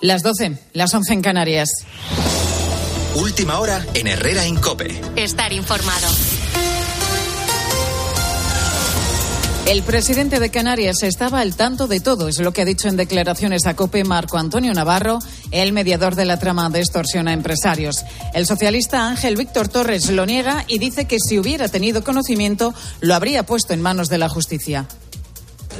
Las 12, las 11 en Canarias. Última hora en Herrera Incope. Estar informado. El presidente de Canarias estaba al tanto de todo, es lo que ha dicho en declaraciones a COPE Marco Antonio Navarro, el mediador de la trama de extorsión a empresarios. El socialista Ángel Víctor Torres lo niega y dice que si hubiera tenido conocimiento lo habría puesto en manos de la justicia.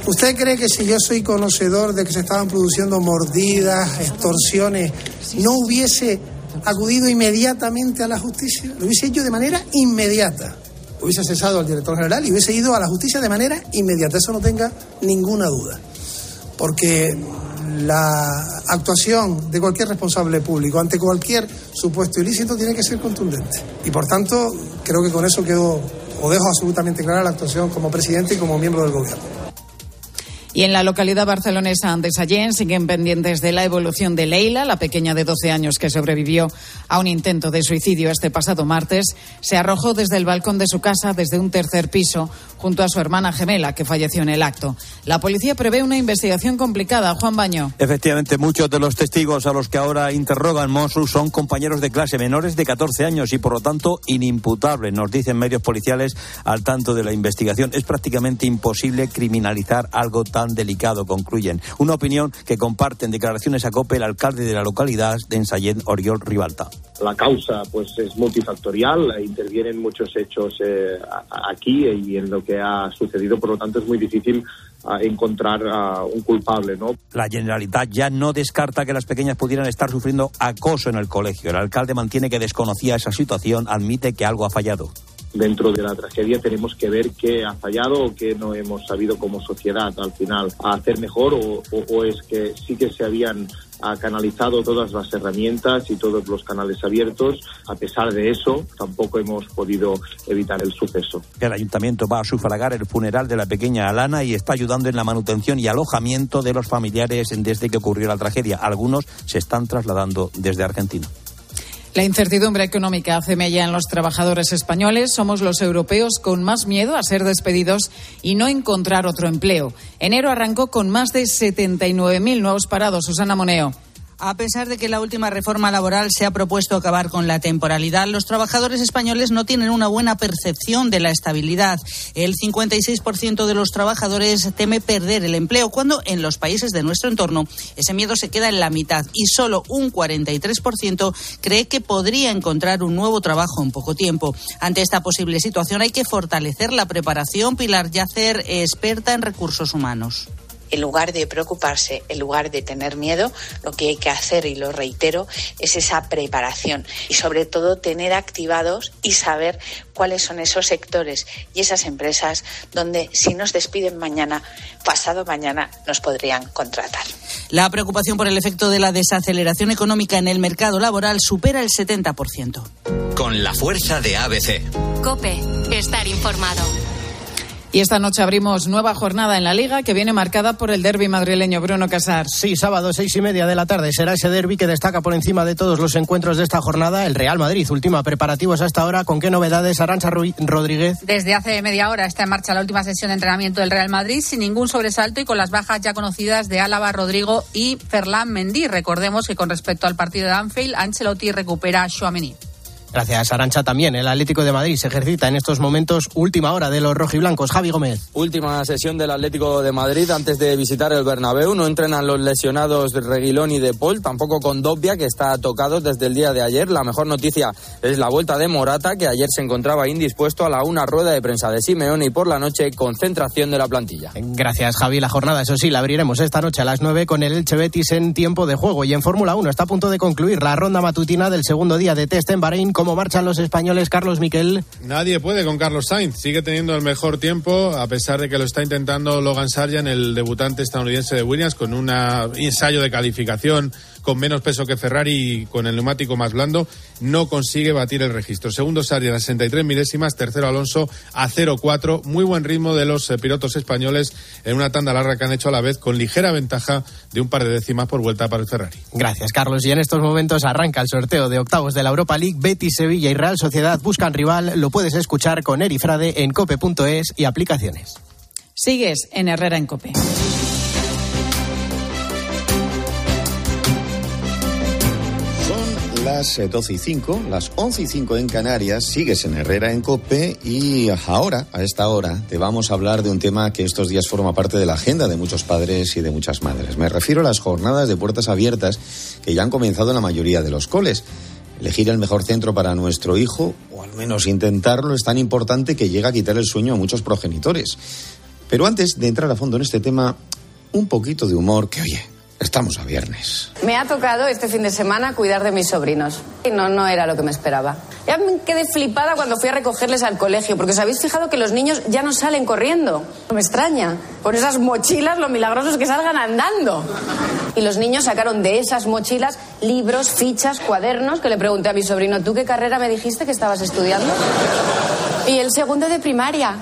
¿Usted cree que si yo soy conocedor de que se estaban produciendo mordidas, extorsiones, no hubiese acudido inmediatamente a la justicia? Lo hubiese hecho de manera inmediata hubiese cesado al director general y hubiese ido a la justicia de manera inmediata, eso no tenga ninguna duda. Porque la actuación de cualquier responsable público ante cualquier supuesto ilícito tiene que ser contundente. Y por tanto, creo que con eso quedo o dejo absolutamente clara la actuación como presidente y como miembro del gobierno. Y en la localidad barcelonesa de Sallén siguen pendientes de la evolución de Leila, la pequeña de 12 años que sobrevivió a un intento de suicidio este pasado martes. Se arrojó desde el balcón de su casa desde un tercer piso junto a su hermana gemela que falleció en el acto. La policía prevé una investigación complicada. Juan Baño. Efectivamente, muchos de los testigos a los que ahora interrogan Mossos son compañeros de clase menores de 14 años y por lo tanto inimputables, nos dicen medios policiales al tanto de la investigación. Es prácticamente imposible criminalizar algo tan delicado, concluyen. Una opinión que comparten declaraciones a COPE el alcalde de la localidad de Ensayén, Oriol Ribalta. La causa pues es multifactorial, intervienen muchos hechos eh, aquí y en lo que ha sucedido, por lo tanto es muy difícil encontrar a un culpable, ¿no? La Generalitat ya no descarta que las pequeñas pudieran estar sufriendo acoso en el colegio. El alcalde mantiene que desconocía esa situación, admite que algo ha fallado dentro de la tragedia tenemos que ver qué ha fallado o qué no hemos sabido como sociedad al final hacer mejor o, es que sí que se habían canalizado todas las herramientas y todos los canales abiertos. A pesar de eso, tampoco hemos podido evitar el suceso. El ayuntamiento va a sufragar el funeral de la pequeña Alana y está ayudando en la manutención y alojamiento de los familiares desde que ocurrió la tragedia. Algunos se están trasladando desde Argentina. La incertidumbre económica hace mella en los trabajadores españoles. Somos los europeos con más miedo a ser despedidos y no encontrar otro empleo. Enero arrancó con más de 79.000 nuevos parados. Susana Moneo. A pesar de que la última reforma laboral se ha propuesto acabar con la temporalidad, los trabajadores españoles no tienen una buena percepción de la estabilidad. El 56% de los trabajadores teme perder el empleo, cuando en los países de nuestro entorno ese miedo se queda en la mitad y solo un 43% cree que podría encontrar un nuevo trabajo en poco tiempo. Ante esta posible situación hay que fortalecer la preparación. Pilar Yacer, experta en recursos humanos en lugar de preocuparse, en lugar de tener miedo, lo que hay que hacer, y lo reitero, es esa preparación y sobre todo tener activados y saber cuáles son esos sectores y esas empresas donde si nos despiden mañana, pasado mañana, nos podrían contratar. La preocupación por el efecto de la desaceleración económica en el mercado laboral supera el 70%. Con la fuerza de ABC. Cope, estar informado. Y esta noche abrimos nueva jornada en la Liga que viene marcada por el derby madrileño Bruno Casar. Sí, sábado seis y media de la tarde será ese derby que destaca por encima de todos los encuentros de esta jornada el Real Madrid. Última preparativos hasta ahora. ¿Con qué novedades Arancha Rodríguez? Desde hace media hora está en marcha la última sesión de entrenamiento del Real Madrid sin ningún sobresalto y con las bajas ya conocidas de Álava, Rodrigo y Ferlán Mendy. Recordemos que con respecto al partido de Anfield, Ancelotti recupera a Chouameni. Gracias, Arancha. También el Atlético de Madrid se ejercita en estos momentos última hora de los rojiblancos. Javi Gómez. Última sesión del Atlético de Madrid antes de visitar el Bernabéu. No entrenan los lesionados de Reguilón y de Paul, tampoco con Dobbia, que está tocado desde el día de ayer. La mejor noticia es la vuelta de Morata, que ayer se encontraba indispuesto a la una rueda de prensa de Simeone y por la noche concentración de la plantilla. Gracias, Javi. La jornada, eso sí, la abriremos esta noche a las nueve con el Elche Betis en tiempo de juego. Y en Fórmula 1 está a punto de concluir la ronda matutina del segundo día de test en Bahrein cómo marchan los españoles, Carlos Miquel. Nadie puede con Carlos Sainz. Sigue teniendo el mejor tiempo, a pesar de que lo está intentando Logan Sargent, el debutante estadounidense de Williams, con un ensayo de calificación con menos peso que Ferrari y con el neumático más blando, no consigue batir el registro. Segundo Sargent a 63 milésimas, tercero Alonso a 0,4. Muy buen ritmo de los eh, pilotos españoles en una tanda larga que han hecho a la vez con ligera ventaja de un par de décimas por vuelta para el Ferrari. Gracias, Carlos. Y en estos momentos arranca el sorteo de octavos de la Europa League. Betis, Sevilla y Real Sociedad buscan rival. Lo puedes escuchar con Eri Frade en cope.es y aplicaciones. Sigues en Herrera en Cope. Las 12 y 5, las 11 y 5 en Canarias, sigues en Herrera en Cope y ahora, a esta hora, te vamos a hablar de un tema que estos días forma parte de la agenda de muchos padres y de muchas madres. Me refiero a las jornadas de puertas abiertas que ya han comenzado en la mayoría de los coles. Elegir el mejor centro para nuestro hijo, o al menos intentarlo, es tan importante que llega a quitar el sueño a muchos progenitores. Pero antes de entrar a fondo en este tema, un poquito de humor que, oye, Estamos a viernes. Me ha tocado este fin de semana cuidar de mis sobrinos. Y no, no era lo que me esperaba. Ya me quedé flipada cuando fui a recogerles al colegio, porque os habéis fijado que los niños ya no salen corriendo. No me extraña. Con esas mochilas, lo milagroso es que salgan andando. Y los niños sacaron de esas mochilas libros, fichas, cuadernos, que le pregunté a mi sobrino, ¿tú qué carrera me dijiste que estabas estudiando? Y el segundo de primaria.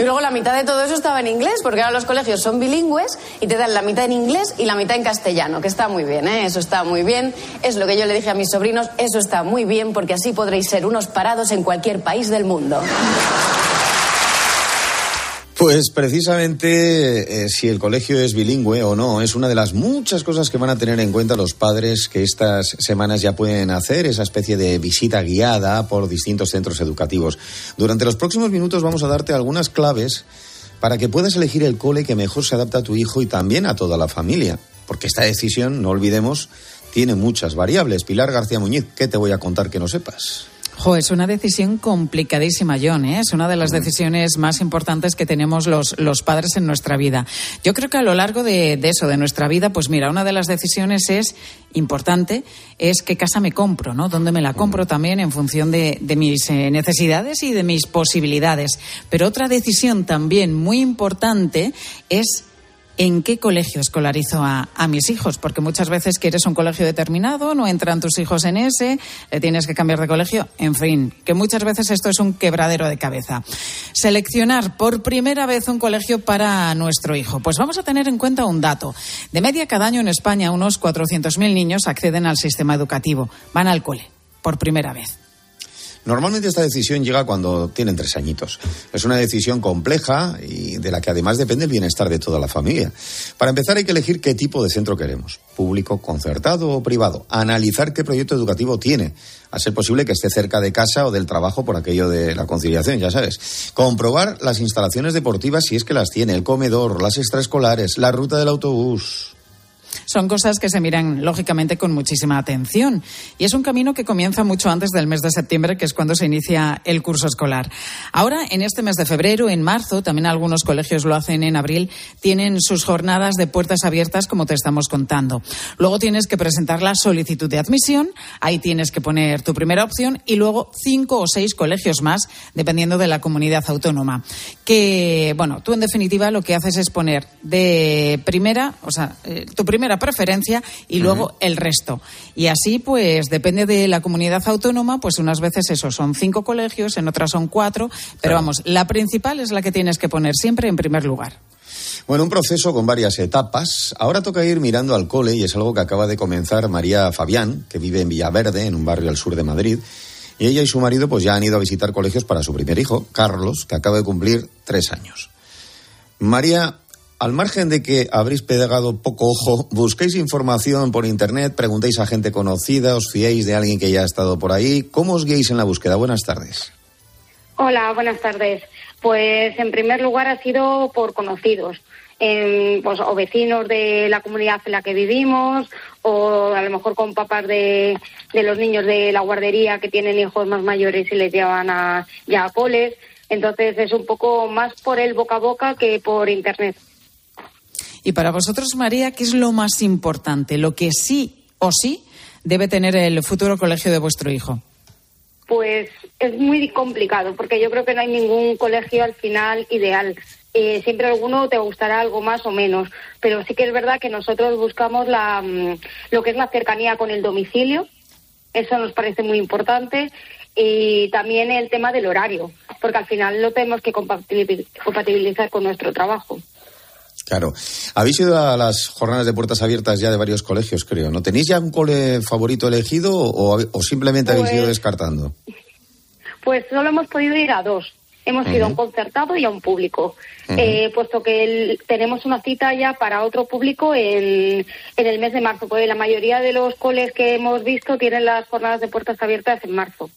Y luego la mitad de todo eso estaba en inglés, porque ahora los colegios son bilingües y te dan la mitad en inglés y la mitad en castellano, que está muy bien, ¿eh? Eso está muy bien. Es lo que yo le dije a mis sobrinos, eso está muy bien, porque así podréis ser unos parados en cualquier país del mundo. Pues precisamente eh, si el colegio es bilingüe o no, es una de las muchas cosas que van a tener en cuenta los padres que estas semanas ya pueden hacer, esa especie de visita guiada por distintos centros educativos. Durante los próximos minutos vamos a darte algunas claves para que puedas elegir el cole que mejor se adapta a tu hijo y también a toda la familia. Porque esta decisión, no olvidemos, tiene muchas variables. Pilar García Muñiz, ¿qué te voy a contar que no sepas? Es una decisión complicadísima, John. ¿eh? Es una de las decisiones más importantes que tenemos los, los padres en nuestra vida. Yo creo que a lo largo de, eso, de nuestra vida, pues mira, una de las decisiones es importante, es qué casa me compro, ¿no? Dónde me la compro también en función de, de mis eh, necesidades y de mis posibilidades. Pero otra decisión también muy importante es en qué colegio escolarizo a, mis hijos, porque muchas veces quieres un colegio determinado, no entran tus hijos en ese, le tienes que cambiar de colegio, en fin, que muchas veces esto es un quebradero de cabeza. Seleccionar por primera vez un colegio para nuestro hijo. Pues vamos a tener en cuenta un dato. De media cada año en España unos 400.000 niños acceden al sistema educativo, van al cole, por primera vez. Normalmente esta decisión llega cuando tienen tres añitos. Es una decisión compleja y de la que además depende el bienestar de toda la familia. Para empezar hay que elegir qué tipo de centro queremos, público, concertado o privado. Analizar qué proyecto educativo tiene, a ser posible que esté cerca de casa o del trabajo por aquello de la conciliación, ya sabes. Comprobar las instalaciones deportivas si es que las tiene, el comedor, las extraescolares, la ruta del autobús son cosas que se miran lógicamente con muchísima atención. Y es un camino que comienza mucho antes del mes de septiembre, que es cuando se inicia el curso escolar. Ahora, en este mes de febrero, en marzo, también algunos colegios lo hacen en abril, tienen sus jornadas de puertas abiertas, como te estamos contando. Luego tienes que presentar la solicitud de admisión, ahí tienes que poner tu primera opción y luego cinco o seis colegios más, dependiendo de la comunidad autónoma. Que, bueno, tú en definitiva lo que haces es poner de primera, o sea, eh, tu primera preferencia y luego el resto. Y así, pues, depende de la comunidad autónoma, pues unas veces eso son cinco colegios, en otras son cuatro, pero vamos, la principal es la que tienes que poner siempre en primer lugar. Bueno, un proceso con varias etapas. Ahora toca ir mirando al cole y es algo que acaba de comenzar María Fabián, que vive en Villaverde, en un barrio al sur de Madrid. Y ella y su marido pues ya han ido a visitar colegios para su primer hijo, Carlos, que acaba de cumplir tres años. María, al margen de que habréis pegado poco ojo, busquéis información por internet, preguntéis a gente conocida, os fiéis de alguien que ya ha estado por ahí. ¿Cómo os guiéis en la búsqueda? Buenas tardes. Hola, buenas tardes. Pues en primer lugar ha sido por conocidos. pues, o vecinos de la comunidad en la que vivimos, o a lo mejor con papás de, de los niños de la guardería que tienen hijos más mayores y les llevan a, ya a poles. Entonces es un poco más por el boca a boca que por internet. Y para vosotros, María, ¿qué es lo más importante? Lo que sí o sí debe tener el futuro colegio de vuestro hijo. Pues es muy complicado, porque yo creo que no hay ningún colegio al final ideal. Eh, siempre alguno te gustará algo más o menos, pero sí que es verdad que nosotros buscamos la, mm, lo que es la cercanía con el domicilio, eso nos parece muy importante, y también el tema del horario, porque al final lo tenemos que compatibilizar con nuestro trabajo. Claro. Habéis ido a las jornadas de puertas abiertas ya de varios colegios, creo. ¿No tenéis ya un cole favorito elegido o, simplemente habéis ido pues descartando? Pues solo hemos podido ir a dos. Hemos ido a un concertado y a un público, eh, puesto que tenemos una cita ya para otro público en, en el mes de marzo, porque la mayoría de los coles que hemos visto tienen las jornadas de puertas abiertas en marzo.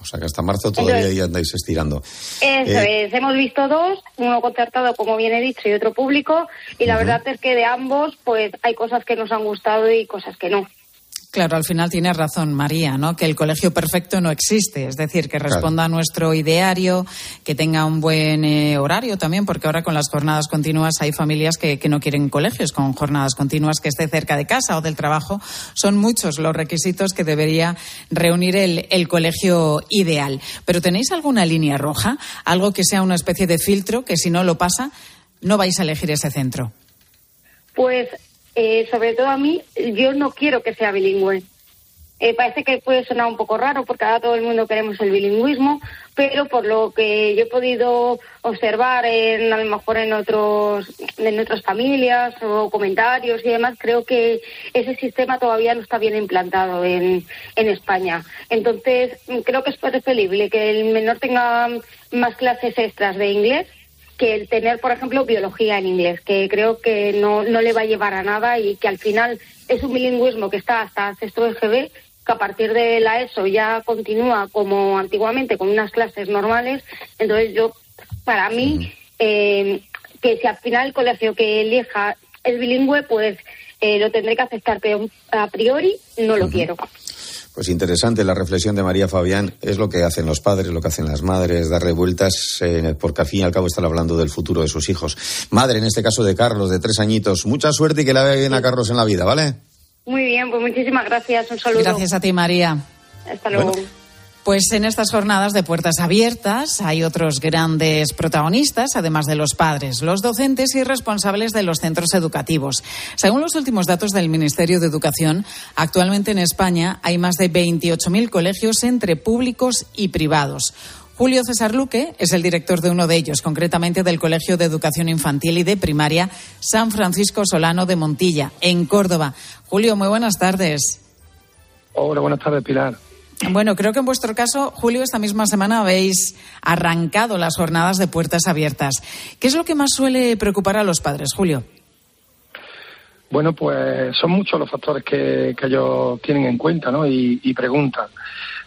O sea que hasta marzo todavía ya andáis estirando. Eso Eh, es, hemos visto dos, uno concertado, como bien he dicho, y otro público, y la verdad es que de ambos, pues hay cosas que nos han gustado y cosas que no. Claro, al final tiene razón María, ¿no? Que el colegio perfecto no existe, es decir, que responda a nuestro ideario, que tenga un buen eh, horario también, porque ahora con las jornadas continuas hay familias que, que no quieren colegios con jornadas continuas, que esté cerca de casa o del trabajo. Son muchos los requisitos que debería reunir el, el colegio ideal. Pero ¿tenéis alguna línea roja? Algo que sea una especie de filtro, que si no lo pasa, no vais a elegir ese centro. Pues, eh, sobre todo a mí, yo no quiero que sea bilingüe. Eh, parece que puede sonar un poco raro porque ahora todo el mundo queremos el bilingüismo, pero por lo que yo he podido observar en, a lo mejor en otros en otras familias o comentarios y demás, creo que ese sistema todavía no está bien implantado en, en España. Entonces, creo que es preferible que el menor tenga más clases extras de inglés que el tener, por ejemplo, biología en inglés, que creo que no, no le va a llevar a nada y que al final es un bilingüismo que está hasta sexto EGB, que a partir de la ESO ya continúa como antiguamente con unas clases normales. Entonces yo, para mí, eh, que si al final el colegio que elija es bilingüe, pues eh, lo tendré que aceptar, pero a priori no lo quiero. Pues interesante la reflexión de María Fabián. Es lo que hacen los padres, lo que hacen las madres, darle vueltas, eh, porque al fin y al cabo están hablando del futuro de sus hijos. Madre, en este caso de Carlos, de tres añitos. Mucha suerte y que la vea bien a Carlos en la vida, ¿vale? Muy bien, pues muchísimas gracias. Un saludo. Gracias a ti, María. Hasta luego. Pues en estas jornadas de puertas abiertas hay otros grandes protagonistas, además de los padres, los docentes y responsables de los centros educativos. Según los últimos datos del Ministerio de Educación, actualmente en España hay más de 28.000 colegios entre públicos y privados. Julio César Luque es el director de uno de ellos, concretamente del Colegio de Educación Infantil y de Primaria San Francisco Solano de Montilla, en Córdoba. Julio, muy buenas tardes. Hola, buenas tardes, Pilar. Bueno, creo que en vuestro caso, Julio, esta misma semana habéis arrancado las jornadas de puertas abiertas. ¿Qué es lo que más suele preocupar a los padres, Julio? Bueno, pues son muchos los factores que, que ellos tienen en cuenta ¿no? y, y preguntan.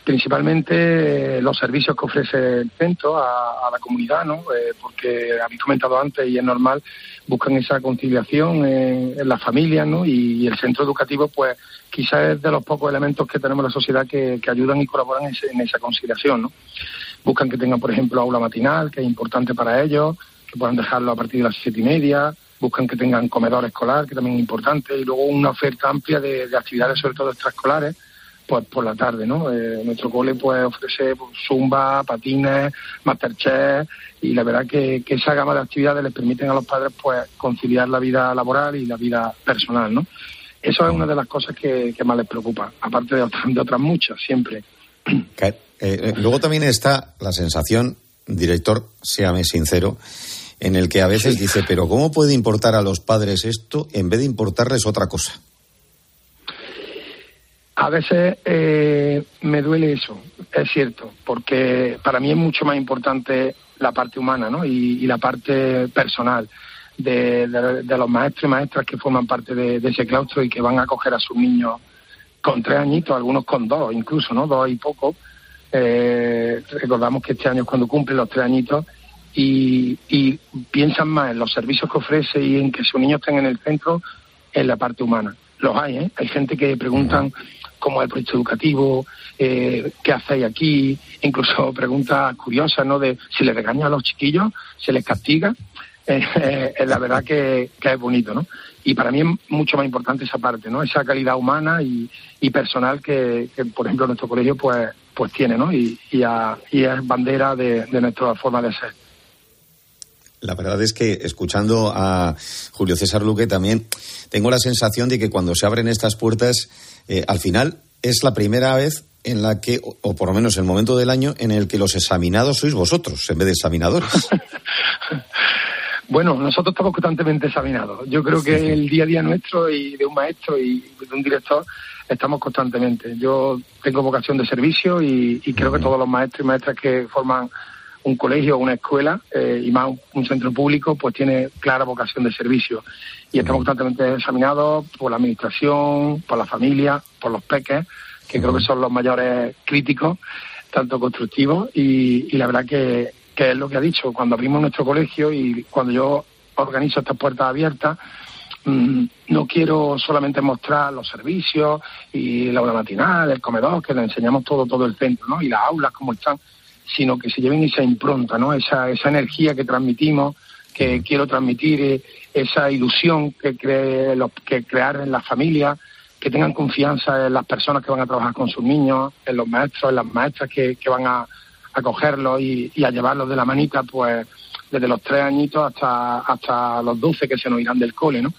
Principalmente eh, los servicios que ofrece el centro a, la comunidad, ¿no? Eh, porque habéis comentado antes y es normal, buscan esa conciliación en, en las familias ¿no? y, el centro educativo, pues quizás es de los pocos elementos que tenemos en la sociedad que, que ayudan y colaboran en esa conciliación. ¿no? Buscan que tengan, por ejemplo, aula matinal, que es importante para ellos, que puedan dejarlo a partir de las siete y media, buscan que tengan comedor escolar, que también es importante, y luego una oferta amplia de, de actividades, sobre todo extraescolares, pues por la tarde, ¿no? Eh, nuestro cole pues ofrece pues, zumba, patines, masterchef, y la verdad que, que esa gama de actividades les permiten a los padres pues conciliar la vida laboral y la vida personal, ¿no? Eso es una de las cosas que, que más les preocupa, aparte de otras, de otras muchas, siempre. Eh, eh, luego también está la sensación, director, séame sincero, en el que a veces dice, pero ¿cómo puede importar a los padres esto en vez de importarles otra cosa? A veces eh, me duele eso, es cierto, porque para mí es mucho más importante la parte humana ¿no? y, y la parte personal de, los maestros y maestras que forman parte de, de ese claustro y que van a acoger a sus niños con tres añitos, algunos con dos incluso, ¿no? Dos y poco. Eh, recordamos que este año es cuando cumplen los tres añitos y, y piensan más en los servicios que ofrece y en que sus niños estén en el centro en la parte humana. Los hay, ¿eh? Hay gente que preguntan cómo es el proyecto educativo, eh, qué hacéis aquí, incluso preguntas curiosas, ¿no? De si les regañan a los chiquillos, se les castiga. Eh, eh, la verdad que, que es bonito, ¿no? Y para mí es mucho más importante esa parte, ¿no? Esa calidad humana y, personal que, por ejemplo, nuestro colegio pues pues tiene, ¿no? Y, y, a- y es bandera de, de nuestra forma de ser. La verdad es que escuchando a Julio César Luque también tengo la sensación de que cuando se abren estas puertas, eh, al final es la primera vez en la que, o, o por lo menos el momento del año, en el que los examinados sois vosotros en vez de examinadores. Bueno, nosotros estamos constantemente examinados. Yo creo que el día a día nuestro y de un maestro y de un director estamos constantemente. Yo tengo vocación de servicio y, y creo que todos los maestros y maestras que forman un colegio o una escuela, eh, y más un, centro público, pues tiene clara vocación de servicio. Y estamos constantemente examinados por la administración, por la familia, por los peques, que creo que son los mayores críticos, tanto constructivos, y, la verdad que, que es lo que ha dicho. Cuando abrimos nuestro colegio y cuando yo organizo estas puertas abiertas, mm, no quiero solamente mostrar los servicios y la hora matinal, el comedor, que le enseñamos todo, todo el centro, ¿no? Y las aulas como están, sino que se lleven esa impronta, ¿no? Esa, esa energía que transmitimos, que quiero transmitir, eh, esa ilusión que, cree, que crear en las familias, que tengan confianza en las personas que van a trabajar con sus niños, en los maestros, en las maestras que, que van a, a cogerlos y, y, a llevarlos de la manita, pues desde los tres añitos hasta, hasta los doce que se nos irán del cole, ¿no?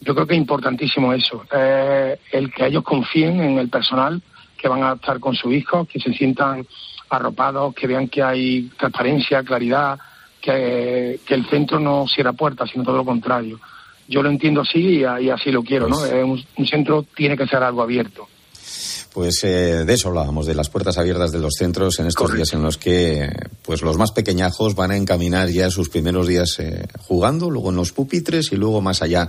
Yo creo que es importantísimo eso, eh, el que ellos confíen en el personal que van a estar con sus hijos, que se sientan arropados, que vean que hay transparencia, claridad, que, el centro no cierra puertas, sino todo lo contrario. Yo lo entiendo así y, así lo quiero, ¿no? Pues un, un centro tiene que ser algo abierto. Pues eh, de eso hablábamos, de las puertas abiertas de los centros en estos días en los que pues los más pequeñajos van a encaminar ya sus primeros días eh, jugando, luego en los pupitres y luego más allá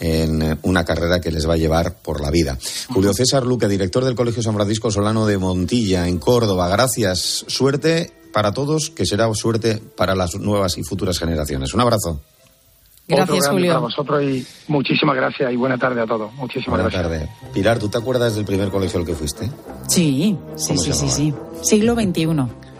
en una carrera que les va a llevar por la vida. Julio César Luque, director del Colegio San Francisco Solano de Montilla, en Córdoba. Gracias. Suerte para todos, que será suerte para las nuevas y futuras generaciones. Un abrazo. Gracias, Julio. Para vosotros y muchísimas gracias y buena tarde a todos. Muchísimas buena gracias. tarde. Pilar, ¿tú te acuerdas del primer colegio al que fuiste? Sí, sí, sí, sí, sí. Siglo XXI.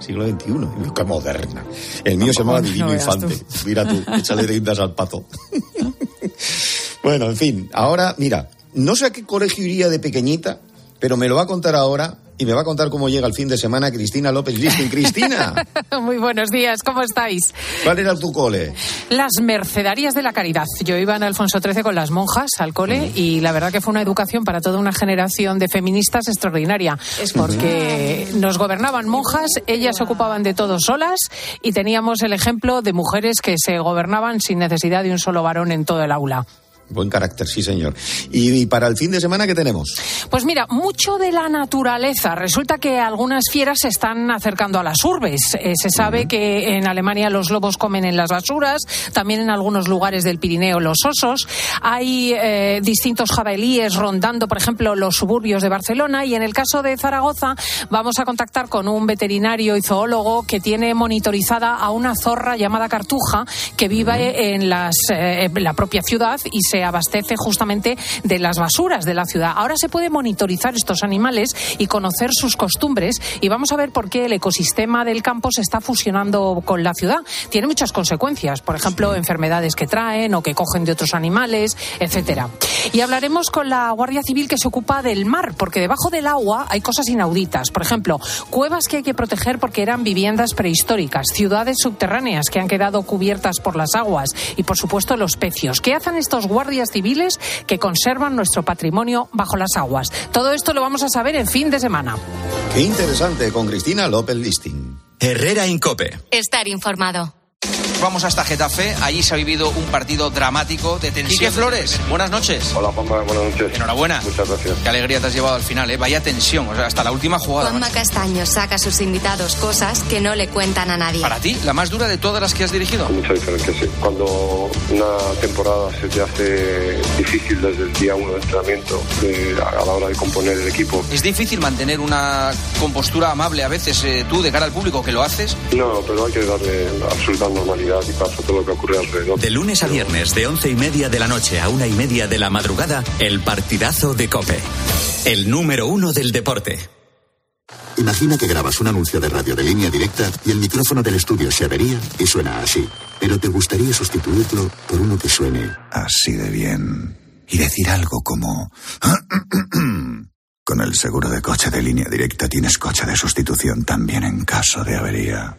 Siglo XXI. Qué moderna. El mío se llamaba Divino Infante. Mira tú, échale riendas al pato. bueno, en fin. Ahora, mira, no sé a qué colegio iría de pequeñita, pero me lo va a contar ahora y me va a contar cómo llega el fin de semana Cristina López Listing. Cristina. Muy buenos días, ¿cómo estáis? ¿Cuál era tu cole? Las Mercedarias de la Caridad. Yo iba en Alfonso XIII con las monjas al cole y la verdad que fue una educación para toda una generación de feministas extraordinaria. Es porque nos gobernaban monjas, ellas se ocupaban de todo solas y teníamos el ejemplo de mujeres que se gobernaban sin necesidad de un solo varón en todo el aula. Buen carácter, sí, señor. ¿Y, para el fin de semana qué tenemos? Pues mira, mucho de la naturaleza. Resulta que algunas fieras se están acercando a las urbes. Eh, se sabe que en Alemania los lobos comen en las basuras, también en algunos lugares del Pirineo los osos. Hay eh, distintos jabalíes rondando, por ejemplo, los suburbios de Barcelona. Y en el caso de Zaragoza, vamos a contactar con un veterinario y zoólogo que tiene monitorizada a una zorra llamada Cartuja que vive en, las, eh, en la propia ciudad y se se abastece justamente de las basuras de la ciudad. Ahora se puede monitorizar estos animales y conocer sus costumbres y vamos a ver por qué el ecosistema del campo se está fusionando con la ciudad. Tiene muchas consecuencias, por ejemplo, enfermedades que traen o que cogen de otros animales, etcétera. Y hablaremos con la Guardia Civil que se ocupa del mar, porque debajo del agua hay cosas inauditas. Por ejemplo, cuevas que hay que proteger porque eran viviendas prehistóricas, ciudades subterráneas que han quedado cubiertas por las aguas y, por supuesto, los pecios. ¿Qué hacen estos guardias guardias civiles que conservan nuestro patrimonio bajo las aguas. Todo esto lo vamos a saber en fin de semana. Qué interesante con Cristina López Listing. Herrera Incope. Estar informado. Vamos hasta Getafe. Allí se ha vivido un partido dramático de tensión. Quique Flores, buenas noches. Hola, Juanma, buenas noches. Enhorabuena. Muchas gracias. Qué alegría te has llevado al final, ¿eh? Vaya tensión, o sea, hasta la última jugada. Juanma Castaño saca a sus invitados cosas que no le cuentan a nadie. Para ti, la más dura de todas las que has dirigido. mucha diferencia, sí. Cuando una temporada se te hace difícil desde el día uno de entrenamiento, a la hora de componer el equipo. ¿Es difícil mantener una compostura amable a veces eh, tú de cara al público que lo haces? No, pero hay que darle absoluta normalidad y todo lo que ocurre alrededor. De lunes a viernes, de once y media de la noche a una y media de la madrugada, el partidazo de Cope. El número uno del deporte. Imagina que grabas un anuncio de radio de línea directa y el micrófono del estudio se avería y suena así. Pero te gustaría sustituirlo por uno que suene así de bien. Y decir algo como... Con el seguro de coche de línea directa tienes coche de sustitución también en caso de avería.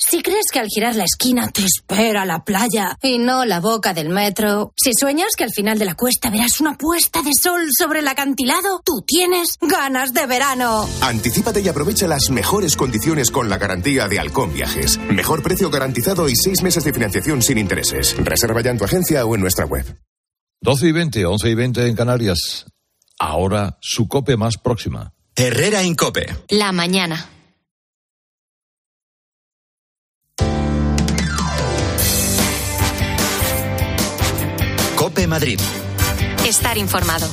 Si crees que al girar la esquina te espera la playa y no la boca del metro, si sueñas que al final de la cuesta verás una puesta de sol sobre el acantilado, tú tienes ganas de verano. Anticípate y aprovecha las mejores condiciones con la garantía de Halcón Viajes. Mejor precio garantizado y seis meses de financiación sin intereses. Reserva ya en tu agencia o en nuestra web. 12 y 20, 11 y 20 en Canarias. Ahora su cope más próxima. Herrera Incope. La mañana. Cope Madrid. Estar informado.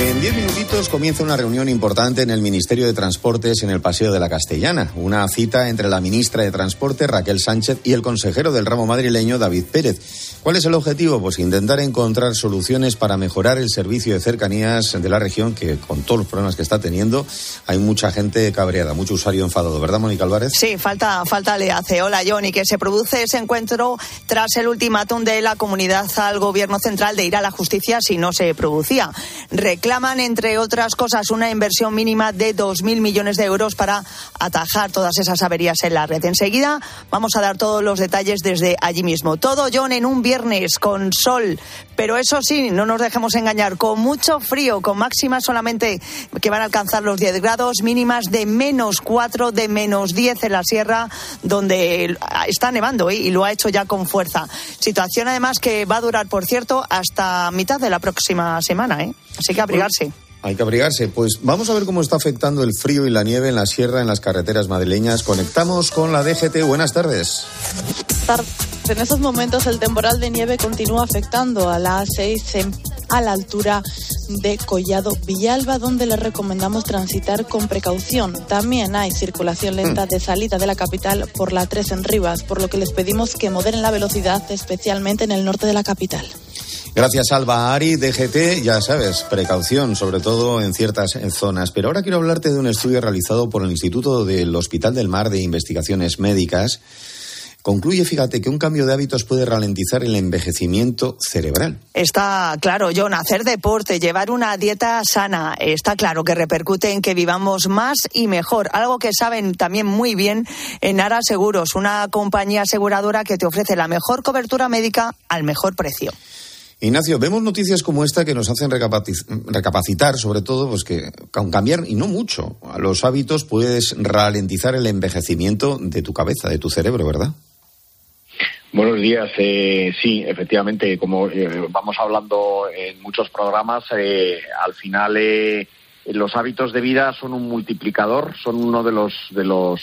En diez minutitos comienza una reunión importante en el Ministerio de Transportes en el Paseo de la Castellana. Una cita entre la ministra de Transporte, Raquel Sánchez, y el consejero del ramo madrileño, David Pérez. ¿Cuál es el objetivo? Pues intentar encontrar soluciones para mejorar el servicio de cercanías de la región, que con todos los problemas que está teniendo, hay mucha gente cabreada, mucho usuario enfadado, ¿verdad, Mónica Álvarez? Sí, falta, falta le hace. Hola, Johnny, que se produce ese encuentro tras el ultimátum de la comunidad al gobierno central de ir a la justicia si no se producía. Reclaman, entre otras cosas, una inversión mínima de 2.000 millones de euros para atajar todas esas averías en la red. Enseguida vamos a dar todos los detalles desde allí mismo. Todo, John, en un viernes con sol, pero eso sí, no nos dejemos engañar, con mucho frío, con máximas solamente que van a alcanzar los 10 grados, mínimas de menos 4, de menos 10 en la sierra, donde está nevando ¿eh? y lo ha hecho ya con fuerza. Situación además que va a durar, por cierto, hasta mitad de la próxima semana, ¿eh? así que abrigarse. Hay que abrigarse. Pues vamos a ver cómo está afectando el frío y la nieve en la sierra, en las carreteras madrileñas. Conectamos con la DGT. Buenas tardes. En estos momentos el temporal de nieve continúa afectando a la A6 a la altura de Collado Villalba, donde les recomendamos transitar con precaución. También hay circulación lenta de salida de la capital por la 3 en Rivas, por lo que les pedimos que moderen la velocidad, especialmente en el norte de la capital. Gracias, Alba Ari, DGT. Ya sabes, precaución, sobre todo en ciertas zonas. Pero ahora quiero hablarte de un estudio realizado por el Instituto del Hospital del Mar de Investigaciones Médicas. Concluye, fíjate, que un cambio de hábitos puede ralentizar el envejecimiento cerebral. Está claro, John, hacer deporte, llevar una dieta sana, está claro que repercute en que vivamos más y mejor. Algo que saben también muy bien en Ara Seguros, una compañía aseguradora que te ofrece la mejor cobertura médica al mejor precio. Ignacio, vemos noticias como esta que nos hacen recapacitar, sobre todo, pues que con cambiar, y no mucho, a los hábitos puedes ralentizar el envejecimiento de tu cabeza, de tu cerebro, ¿verdad? Buenos días. Eh, sí, efectivamente, como eh, vamos hablando en muchos programas, eh, al final eh, los hábitos de vida son un multiplicador, son uno de los de los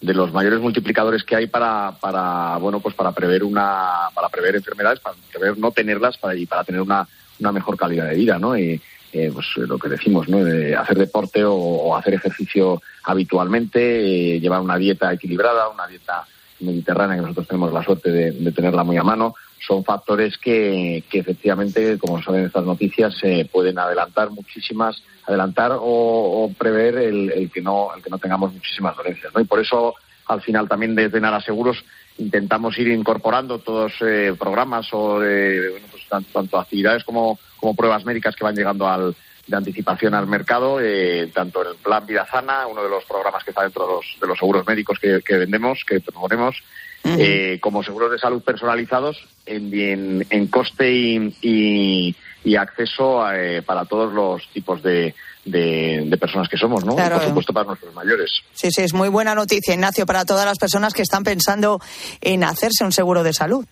de los mayores multiplicadores que hay para, para bueno pues para prever una para prever enfermedades, para prever no tenerlas para, y para tener una, una mejor calidad de vida, ¿no? Y, pues lo que decimos, ¿no? De hacer deporte o, o hacer ejercicio habitualmente, llevar una dieta equilibrada, una dieta mediterránea, que nosotros tenemos la suerte de, tenerla muy a mano, son factores que, que efectivamente, como saben estas noticias, se pueden adelantar muchísimas, adelantar o, prever el, que no, el que no tengamos muchísimas dolencias. ¿no? Y por eso, al final, también desde Nara Seguros intentamos ir incorporando todos eh, programas o bueno, pues, tanto, actividades como, como pruebas médicas que van llegando al, de anticipación al mercado, eh, tanto el plan Vida Sana, uno de los programas que está dentro de los, de los seguros médicos que, vendemos, que proponemos, eh, como seguros de salud personalizados en, en, coste y, y, acceso eh, para todos los tipos de, de, personas que somos, ¿no? por supuesto para nuestros mayores. Sí, sí, es muy buena noticia, Ignacio, para todas las personas que están pensando en hacerse un seguro de salud.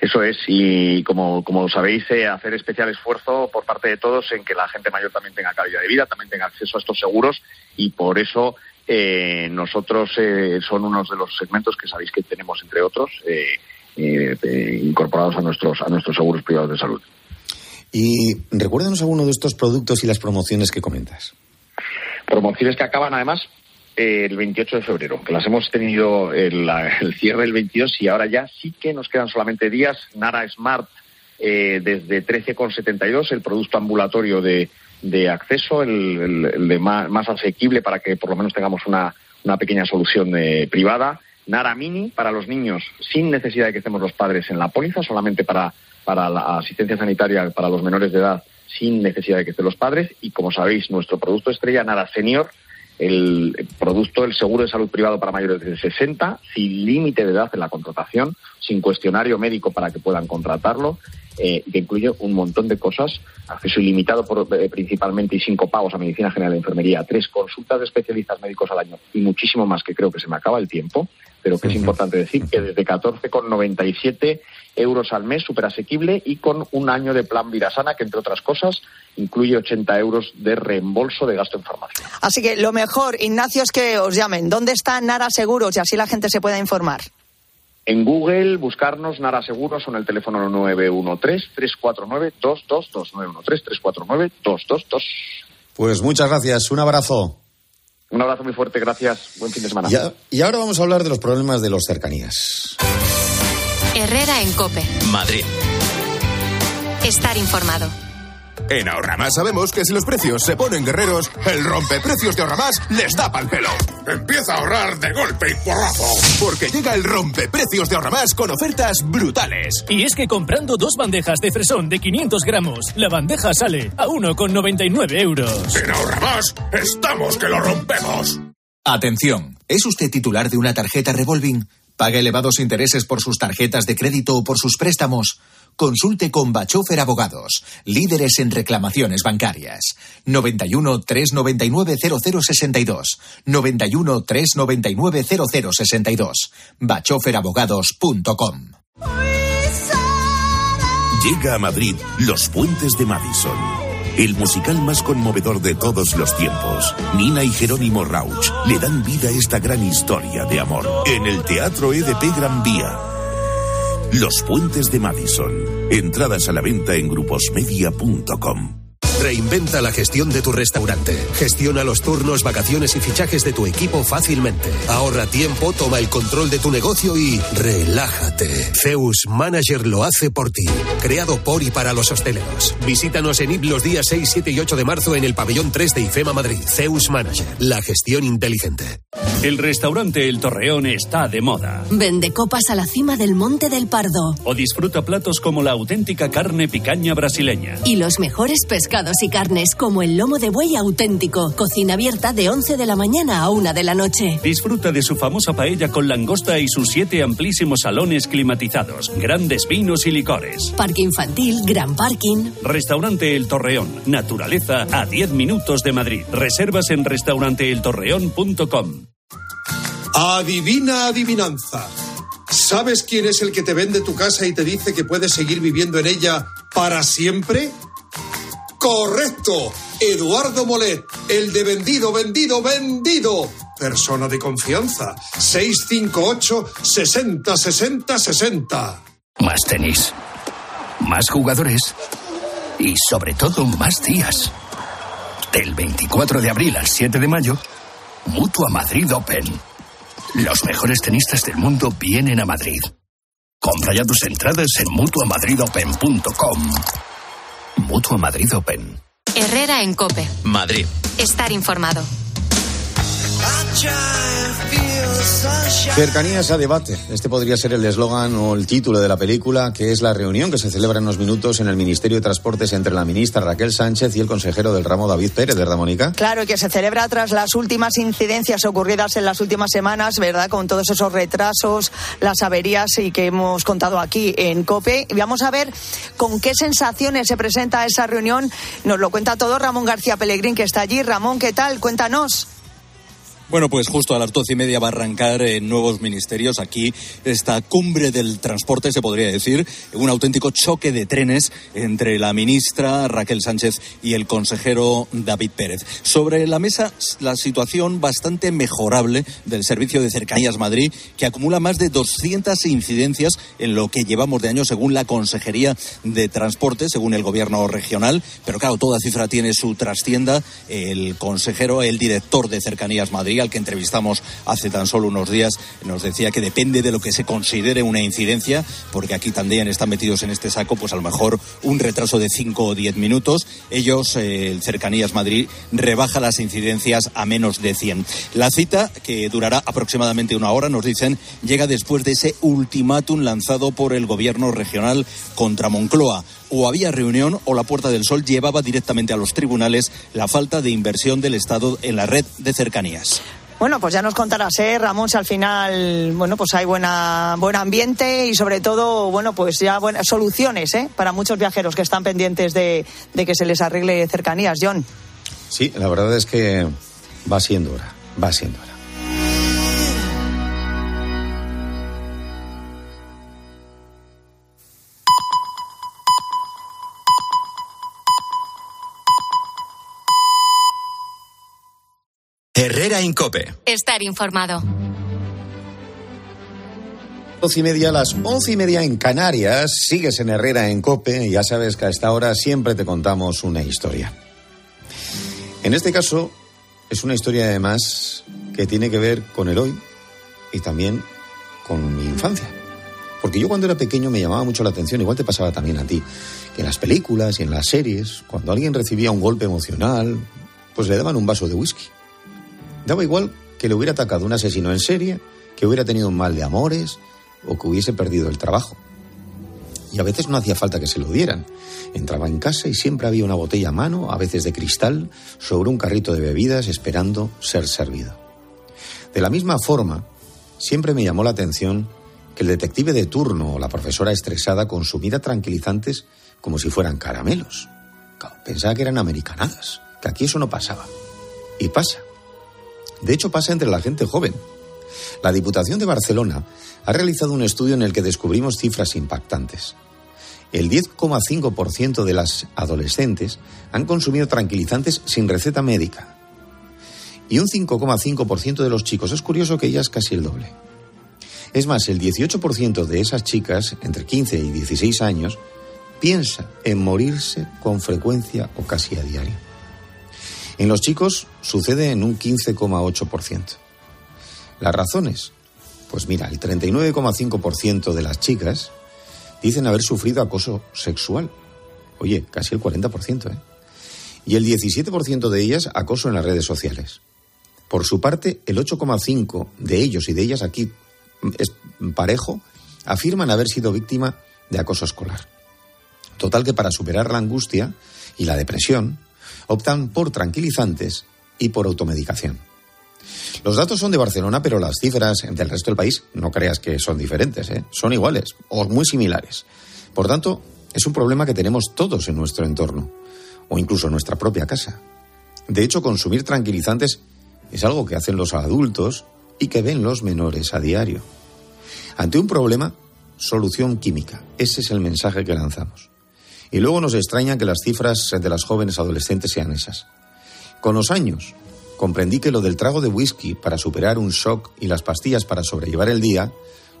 Eso es, y como, como sabéis, eh, hacer especial esfuerzo por parte de todos en que la gente mayor también tenga calidad de vida, también tenga acceso a estos seguros, y por eso eh, nosotros eh, son unos de los segmentos que sabéis que tenemos, entre otros, incorporados a nuestros, a nuestros seguros privados de salud. Y recuérdanos alguno de estos productos y las promociones que comentas. Promociones que acaban además el 28 de febrero, que las hemos tenido el, cierre del 22 y ahora ya sí que nos quedan solamente días. Nara Smart eh, desde 13,72, el producto ambulatorio de, de acceso, el, de más, asequible para que por lo menos tengamos una, una pequeña solución eh, privada. Nara Mini para los niños sin necesidad de que estemos los padres en la póliza, solamente para, para la asistencia sanitaria para los menores de edad sin necesidad de que estén los padres. Y como sabéis, nuestro producto estrella Nara Senior el producto, el seguro de salud privado para mayores de 60, sin límite de edad en la contratación, sin cuestionario médico para que puedan contratarlo, eh, que incluye un montón de cosas, acceso ilimitado por, eh, principalmente y cinco pagos a medicina general de enfermería, tres consultas de especialistas médicos al año y muchísimo más que creo que se me acaba el tiempo, pero que es importante decir que desde 14,97 euros al mes, súper asequible y con un año de plan Virasana que entre otras cosas incluye 80 euros de reembolso de gasto en farmacia. Así que lo mejor, Ignacio, es que os llamen. ¿Dónde está Nara Seguros? Y así la gente se pueda informar. En Google, buscarnos Nara Seguros en el teléfono 913-349-222. 913-349-222. Pues muchas gracias. Un abrazo. Un abrazo muy fuerte. Gracias. Buen fin de semana. Ya, y ahora vamos a hablar de los problemas de los cercanías. Herrera en Cope. Madrid. Estar informado. En Ahorramás sabemos que si los precios se ponen guerreros, el rompeprecios de Ahorramás les da pal pelo. Empieza a ahorrar de golpe y porrazo. Porque llega el rompeprecios de Ahorramás con ofertas brutales. Y es que comprando dos bandejas de fresón de 500 gramos, la bandeja sale a 1,99 euros. En Ahorramás estamos que lo rompemos. Atención, ¿es usted titular de una tarjeta revolving? ¿Paga elevados intereses por sus tarjetas de crédito o por sus préstamos? Consulte con Bachofer Abogados, líderes en reclamaciones bancarias. 91 399 0062. 91 399 0062. bachoferabogados.com. Llega a Madrid Los Puentes de Madison. El musical más conmovedor de todos los tiempos. Nina y Jerónimo Rauch le dan vida a esta gran historia de amor en el Teatro EDP Gran Vía. Los Puentes de Madison. Entradas a la venta en gruposmedia.com. Reinventa la gestión de tu restaurante. Gestiona los turnos, vacaciones y fichajes de tu equipo fácilmente. Ahorra tiempo, toma el control de tu negocio y relájate. Zeus Manager lo hace por ti. Creado por y para los hosteleros. Visítanos en IP los días 6, 7 y 8 de marzo en el pabellón 3 de IFEMA Madrid. Zeus Manager. La gestión inteligente. El restaurante El Torreón está de moda. Vende copas a la cima del Monte del Pardo. O disfruta platos como la auténtica carne picaña brasileña. Y los mejores pescados y carnes como el lomo de buey auténtico. Cocina abierta de 11 de la mañana a 1 de la noche. Disfruta de su famosa paella con langosta y sus siete amplísimos salones climatizados, grandes vinos y licores. Parque infantil, gran parking. Restaurante El Torreón. Naturaleza a 10 minutos de Madrid. Reservas en restauranteeltorreón.com. Adivina adivinanza. ¿Sabes quién es el que te vende tu casa y te dice que puedes seguir viviendo en ella para siempre? Correcto. Eduardo Molet, el de vendido, vendido, vendido. Persona de confianza. 658 60 60 60. Más tenis. Más jugadores. Y sobre todo más días. Del 24 de abril al 7 de mayo, Mutua Madrid Open. Los mejores tenistas del mundo vienen a Madrid. Compra ya tus entradas en mutuamadridopen.com. Mutua Madrid Open. Herrera en Cope. Madrid. Estar informado. Cercanías a debate. Este podría ser el eslogan o el título de la película, que es la reunión que se celebra en unos minutos en el Ministerio de Transportes entre la ministra Raquel Sánchez y el consejero del ramo David Pérez, ¿verdad, Mónica? Claro, y que se celebra tras las últimas incidencias ocurridas en las últimas semanas, ¿verdad? Con todos esos retrasos, las averías y que hemos contado aquí en COPE. Vamos a ver con qué sensaciones se presenta esa reunión. Nos lo cuenta todo Ramón García Pellegrín, que está allí. Ramón, ¿qué tal? Cuéntanos. Bueno, pues justo a las doce y media va a arrancar en nuevos ministerios aquí esta cumbre del transporte, se podría decir, un auténtico choque de trenes entre la ministra Raquel Sánchez y el consejero David Pérez. Sobre la mesa, la situación bastante mejorable del servicio de cercanías Madrid, que acumula más de 200 incidencias en lo que llevamos de año, según la Consejería de Transporte, según el gobierno regional. Pero claro, toda cifra tiene su trastienda. El consejero, el director de cercanías Madrid, al que entrevistamos hace tan solo unos días, nos decía que depende de lo que se considere una incidencia, porque aquí también están metidos en este saco, pues a lo mejor un retraso de 5 o 10 minutos. Ellos, eh, el Cercanías Madrid, rebaja las incidencias a menos de 100. La cita, que durará aproximadamente una hora, nos dicen, llega después de ese ultimátum lanzado por el gobierno regional contra Moncloa. O había reunión o la Puerta del Sol llevaba directamente a los tribunales la falta de inversión del Estado en la red de cercanías. Bueno, pues ya nos contarás, ¿eh, Ramón, si al final, bueno, pues hay buena, buen ambiente y sobre todo, bueno, pues ya buenas soluciones, ¿eh? Para muchos viajeros que están pendientes de, de que se les arregle cercanías, John. Sí, la verdad es que va siendo hora, va siendo hora. Herrera Incope. Estar informado. Doce y media, las once y media en Canarias. Sigues en Herrera en Cope. y Ya sabes que a esta hora siempre te contamos una historia. En este caso, es una historia además que tiene que ver con el hoy y también con mi infancia. Porque yo cuando era pequeño me llamaba mucho la atención, igual te pasaba también a ti, que en las películas y en las series, cuando alguien recibía un golpe emocional, pues le daban un vaso de whisky. Daba igual que le hubiera atacado un asesino en serie, que hubiera tenido un mal de amores o que hubiese perdido el trabajo. Y a veces no hacía falta que se lo dieran. Entraba en casa y siempre había una botella a mano, a veces de cristal, sobre un carrito de bebidas esperando ser servido. De la misma forma, siempre me llamó la atención que el detective de turno o la profesora estresada consumiera tranquilizantes como si fueran caramelos. Pensaba que eran americanadas, que aquí eso no pasaba. Y pasa. De hecho, pasa entre la gente joven. La Diputación de Barcelona ha realizado un estudio en el que descubrimos cifras impactantes. El 10,5% de las adolescentes han consumido tranquilizantes sin receta médica. Y un 5,5% de los chicos. Es curioso que ellas casi el doble. Es más, el 18% de esas chicas, entre 15 y 16 años, piensa en morirse con frecuencia o casi a diario. En los chicos sucede en un 15,8%. ¿Las razones? Pues mira, el 39,5% de las chicas dicen haber sufrido acoso sexual. Oye, casi el 40%, ¿eh? Y el 17% de ellas acoso en las redes sociales. Por su parte, el 8,5% de ellos y de ellas aquí es parejo, afirman haber sido víctima de acoso escolar. Total que para superar la angustia y la depresión, optan por tranquilizantes y por automedicación. Los datos son de Barcelona, pero las cifras del resto del país no creas que son diferentes, ¿eh? son iguales o muy similares. Por tanto, es un problema que tenemos todos en nuestro entorno o incluso en nuestra propia casa. De hecho, consumir tranquilizantes es algo que hacen los adultos y que ven los menores a diario. Ante un problema, solución química. Ese es el mensaje que lanzamos. Y luego nos extraña que las cifras de las jóvenes adolescentes sean esas. Con los años, comprendí que lo del trago de whisky para superar un shock y las pastillas para sobrellevar el día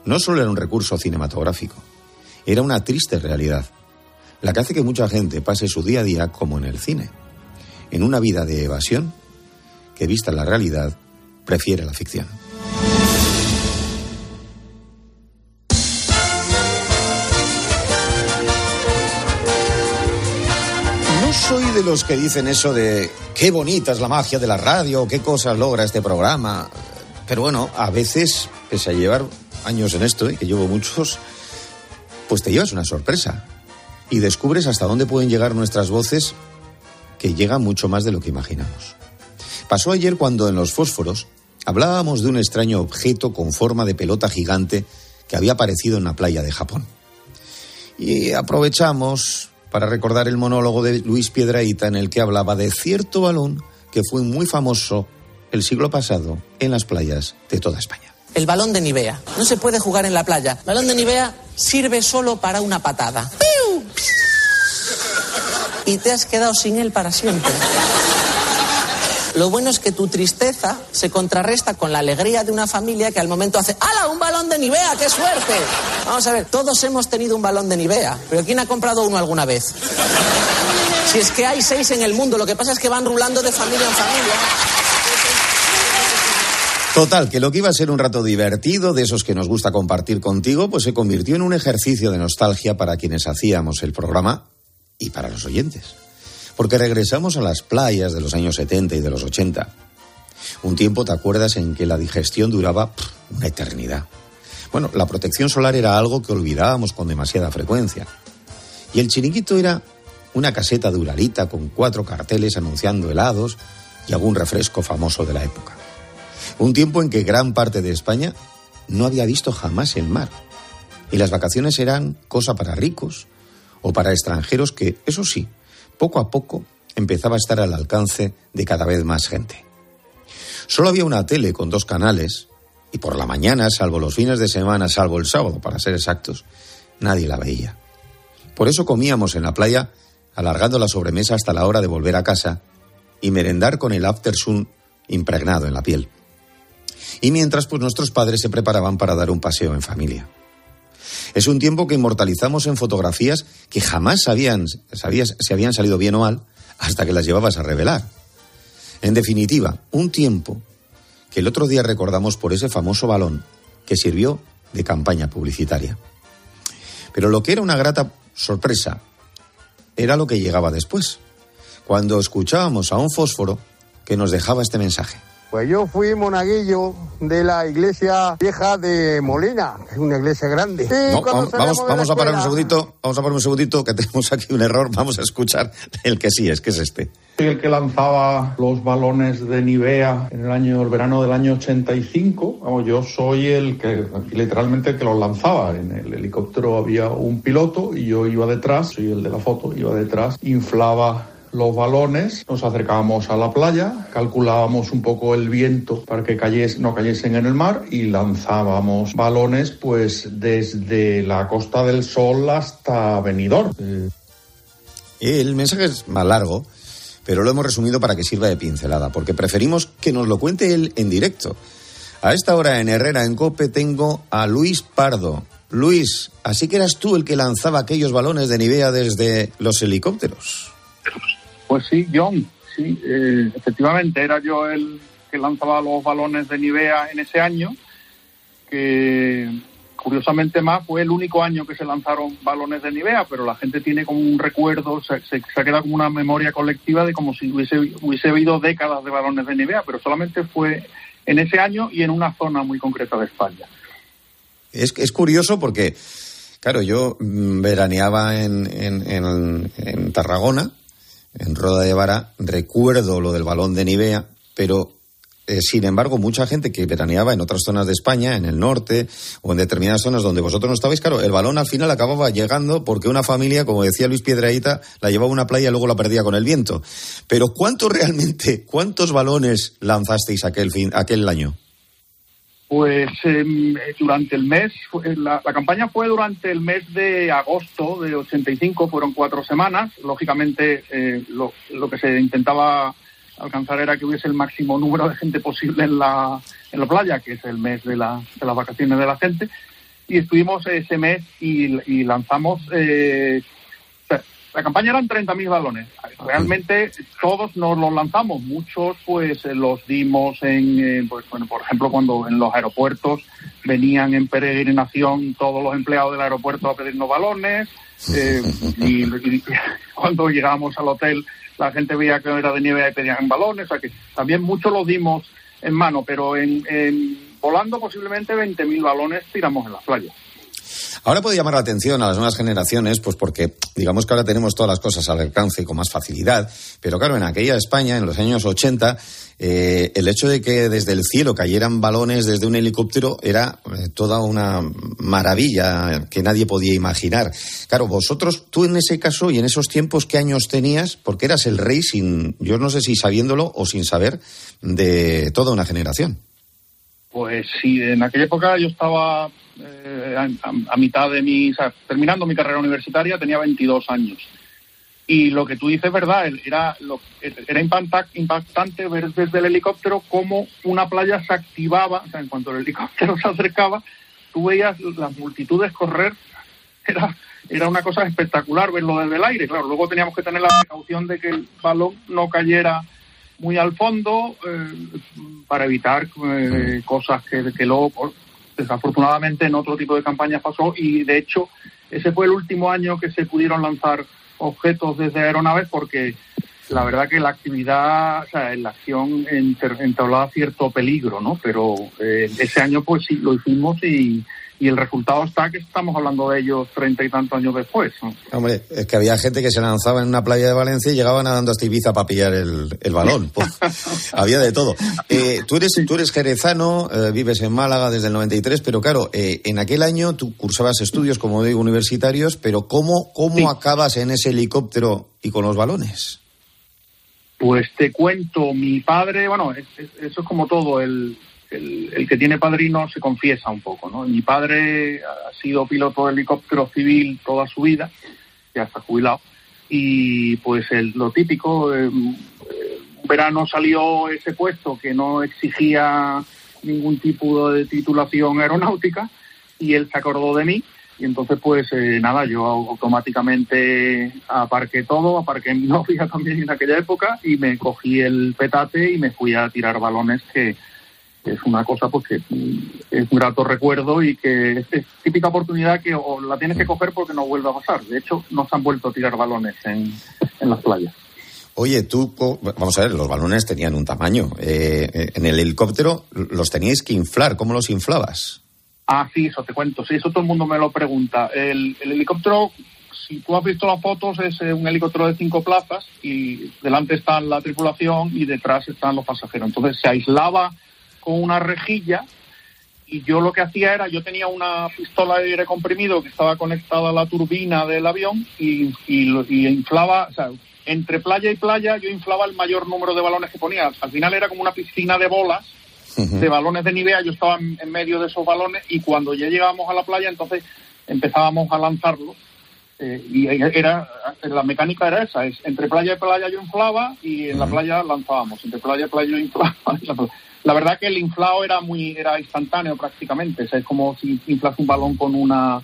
no solo era un recurso cinematográfico, era una triste realidad, la que hace que mucha gente pase su día a día como en el cine, en una vida de evasión que, vista la realidad, prefiere la ficción. De los que dicen eso de qué bonita es la magia de la radio, qué cosas logra este programa. Pero bueno, a veces, pese a llevar años en esto, y que llevo muchos, pues te llevas una sorpresa. Y descubres hasta dónde pueden llegar nuestras voces, que llegan mucho más de lo que imaginamos. Pasó ayer cuando en los fósforos hablábamos de un extraño objeto con forma de pelota gigante que había aparecido en la playa de Japón. Y aprovechamos para recordar el monólogo de Luis Piedraíta en el que hablaba de cierto balón que fue muy famoso el siglo pasado en las playas de toda España. El balón de Nivea. No se puede jugar en la playa. El balón de Nivea sirve solo para una patada. ¡Piu! Y te has quedado sin él para siempre. Lo bueno es que tu tristeza se contrarresta con la alegría de una familia que al momento hace ¡Hala! ¡Un balón de Nivea! ¡Qué suerte! Vamos a ver, todos hemos tenido un balón de Nivea, pero ¿quién ha comprado uno alguna vez? Si es que hay seis en el mundo, lo que pasa es que van rulando de familia en familia. Total, que lo que iba a ser un rato divertido, de esos que nos gusta compartir contigo, pues se convirtió en un ejercicio de nostalgia para quienes hacíamos el programa y para los oyentes. Porque regresamos a las playas de los años 70 y de los 80. Un tiempo, ¿te acuerdas?, en que la digestión duraba una eternidad. Bueno, la protección solar era algo que olvidábamos con demasiada frecuencia. Y el chiringuito era una caseta duralita con cuatro carteles anunciando helados y algún refresco famoso de la época. Un tiempo en que gran parte de España no había visto jamás el mar. Y las vacaciones eran cosa para ricos o para extranjeros que, eso sí, poco a poco empezaba a estar al alcance de cada vez más gente. Solo había una tele con dos canales y por la mañana, salvo los fines de semana, salvo el sábado, para ser exactos, nadie la veía. Por eso comíamos en la playa, alargando la sobremesa hasta la hora de volver a casa y merendar con el aftersun impregnado en la piel. Y mientras, pues nuestros padres se preparaban para dar un paseo en familia. Es un tiempo que inmortalizamos en fotografías que jamás sabían, sabías, si habían salido bien o mal hasta que las llevabas a revelar. En definitiva, un tiempo que el otro día recordamos por ese famoso balón que sirvió de campaña publicitaria. Pero lo que era una grata sorpresa era lo que llegaba después, cuando escuchábamos a un fósforo que nos dejaba este mensaje. Pues yo fui monaguillo de la iglesia vieja de Molina, que es una iglesia grande. vamos, vamos, a parar un segundito, vamos a parar un segundito, que tenemos aquí un error, vamos a escuchar el que sí es, que es este. Soy el que lanzaba los balones de Nivea en el año, el verano del año 85. Vamos, yo soy el que, literalmente, el que los lanzaba. En el helicóptero había un piloto y yo iba detrás, soy el de la foto, iba detrás, inflaba los balones, nos acercábamos a la playa, calculábamos un poco el viento para que no cayesen en el mar y lanzábamos balones pues desde la Costa del Sol hasta Benidorm. El mensaje es más largo, pero lo hemos resumido para que sirva de pincelada, porque preferimos que nos lo cuente él en directo. A esta hora en Herrera, en Cope, tengo a Luis Pardo. Luis, así que eras tú el que lanzaba aquellos balones de Nivea desde los helicópteros. Pues sí, John, sí, eh, efectivamente era yo el que lanzaba los balones de Nivea en ese año, que curiosamente más fue el único año que se lanzaron balones de Nivea, pero la gente tiene como un recuerdo, se, ha quedado como una memoria colectiva de como si hubiese, hubiese habido décadas de balones de Nivea, pero solamente fue en ese año y en una zona muy concreta de España. Es, es curioso porque, claro, yo mm, veraneaba en, en, en Tarragona en Roda de Vara, recuerdo lo del balón de Nivea, pero eh, sin embargo, mucha gente que veraneaba en otras zonas de España, en el norte o en determinadas zonas donde vosotros no estabais, claro, el balón al final acababa llegando porque una familia, como decía Luis Piedraíta, la llevaba a una playa y luego la perdía con el viento. Pero ¿cuántos realmente, cuántos balones lanzasteis aquel, fin, aquel año? Pues em, durante el mes, la, campaña fue durante el mes de agosto de 85, fueron cuatro semanas. Lógicamente, eh, lo, que se intentaba alcanzar era que hubiese el máximo número de gente posible en la, en la playa, que es el mes de, la, de las vacaciones de la gente. Y estuvimos ese mes y, lanzamos eh, la campaña eran 30.000 balones. Realmente todos nos los lanzamos, muchos pues eh, los dimos en, eh, pues, bueno, por ejemplo, cuando en los aeropuertos venían en peregrinación todos los empleados del aeropuerto a pedirnos balones eh, y, cuando llegábamos al hotel la gente veía que era de nieve y pedían balones, o sea que también muchos los dimos en mano, pero en, volando posiblemente 20.000 balones tiramos en las playas. Ahora puede llamar la atención a las nuevas generaciones, pues porque digamos que ahora tenemos todas las cosas al alcance con más facilidad, pero claro, en aquella España, en los años 80, eh, el hecho de que desde el cielo cayeran balones desde un helicóptero era eh, toda una maravilla que nadie podía imaginar. Claro, vosotros, tú en ese caso y en esos tiempos, ¿qué años tenías? Porque eras el rey sin, yo no sé si sabiéndolo o sin saber, de toda una generación. Pues sí, en aquella época yo estaba eh, a, mitad de mi, o sea, terminando mi carrera universitaria, tenía 22 años. Y lo que tú dices es verdad, era, lo, era impactante ver desde el helicóptero cómo una playa se activaba, o sea, en cuanto el helicóptero se acercaba, tú veías las multitudes correr, era, era una cosa espectacular verlo desde el aire. Claro, luego teníamos que tener la precaución de que el balón no cayera muy al fondo eh, para evitar eh, cosas que luego desafortunadamente en otro tipo de campañas pasó y de hecho ese fue el último año que se pudieron lanzar objetos desde aeronaves porque la verdad que la actividad, o sea, la acción entablaba cierto peligro, ¿no? Pero eh, ese año pues sí lo hicimos y, y el resultado está que estamos hablando de ellos treinta y tantos años después. Hombre, es que había gente que se lanzaba en una playa de Valencia y llegaba nadando hasta Ibiza para pillar el, el balón. Pues, había de todo. Eh, tú, eres, tú eres jerezano, eh, vives en Málaga desde el 93, pero claro, eh, en aquel año tú cursabas estudios, como digo, universitarios, pero ¿cómo, cómo acabas en ese helicóptero y con los balones? Pues te cuento, mi padre, bueno, es- es- eso es como todo, el, el, que tiene padrino se confiesa un poco, ¿no? Mi padre ha sido piloto de helicóptero civil toda su vida, ya está jubilado, y pues el, lo típico, eh, eh, verano salió ese puesto que no exigía ningún tipo de titulación aeronáutica y él se acordó de mí y entonces pues eh, nada, yo automáticamente aparqué todo, aparqué mi novia también en aquella época y me cogí el petate y me fui a tirar balones que es una cosa pues que es un grato recuerdo y que es, es típica oportunidad que o la tienes que coger porque no vuelve a pasar. De hecho, no se han vuelto a tirar balones en, en las playas. Oye, tú, vamos a ver, los balones tenían un tamaño. Eh, eh, en el helicóptero los teníais que inflar. ¿Cómo los inflabas? Ah, sí, eso te cuento. Sí, eso todo el mundo me lo pregunta. El, el helicóptero, si tú has visto las fotos, es eh, un helicóptero de cinco plazas y delante está la tripulación y detrás están los pasajeros. Entonces se aislaba con una rejilla y yo lo que hacía era, yo tenía una pistola de aire comprimido que estaba conectada a la turbina del avión y, y, lo- y inflaba, o sea, entre playa y playa yo inflaba el mayor número de balones que ponía. Al final era como una piscina de bolas de balones de Nivea, yo estaba en, en medio de esos balones y cuando ya llegábamos a la playa entonces empezábamos a lanzarlos eh, y era la mecánica era esa, es entre playa y playa yo inflaba y en la playa lanzábamos, entre playa y playa yo inflaba. La verdad que el inflado era muy era instantáneo prácticamente, o sea, es como si inflas un balón con una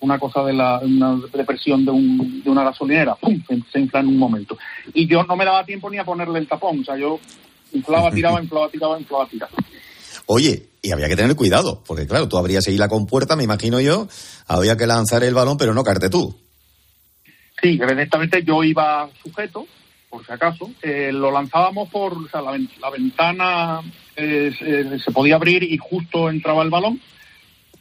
una cosa de la una depresión de, un, de una gasolinera, ¡pum! Se, se infla en un momento. Y yo no me daba tiempo ni a ponerle el tapón, o sea, yo inflaba, tiraba, inflaba, tiraba, inflaba, tiraba. Oye, y había que tener cuidado, porque claro, tú abrías ahí la compuerta, me imagino yo, había que lanzar el balón, pero no caerte tú. Sí, evidentemente yo iba sujeto, por si acaso. Eh, lo lanzábamos por, o sea, la, la ventana eh, se, se podía abrir y justo entraba el balón.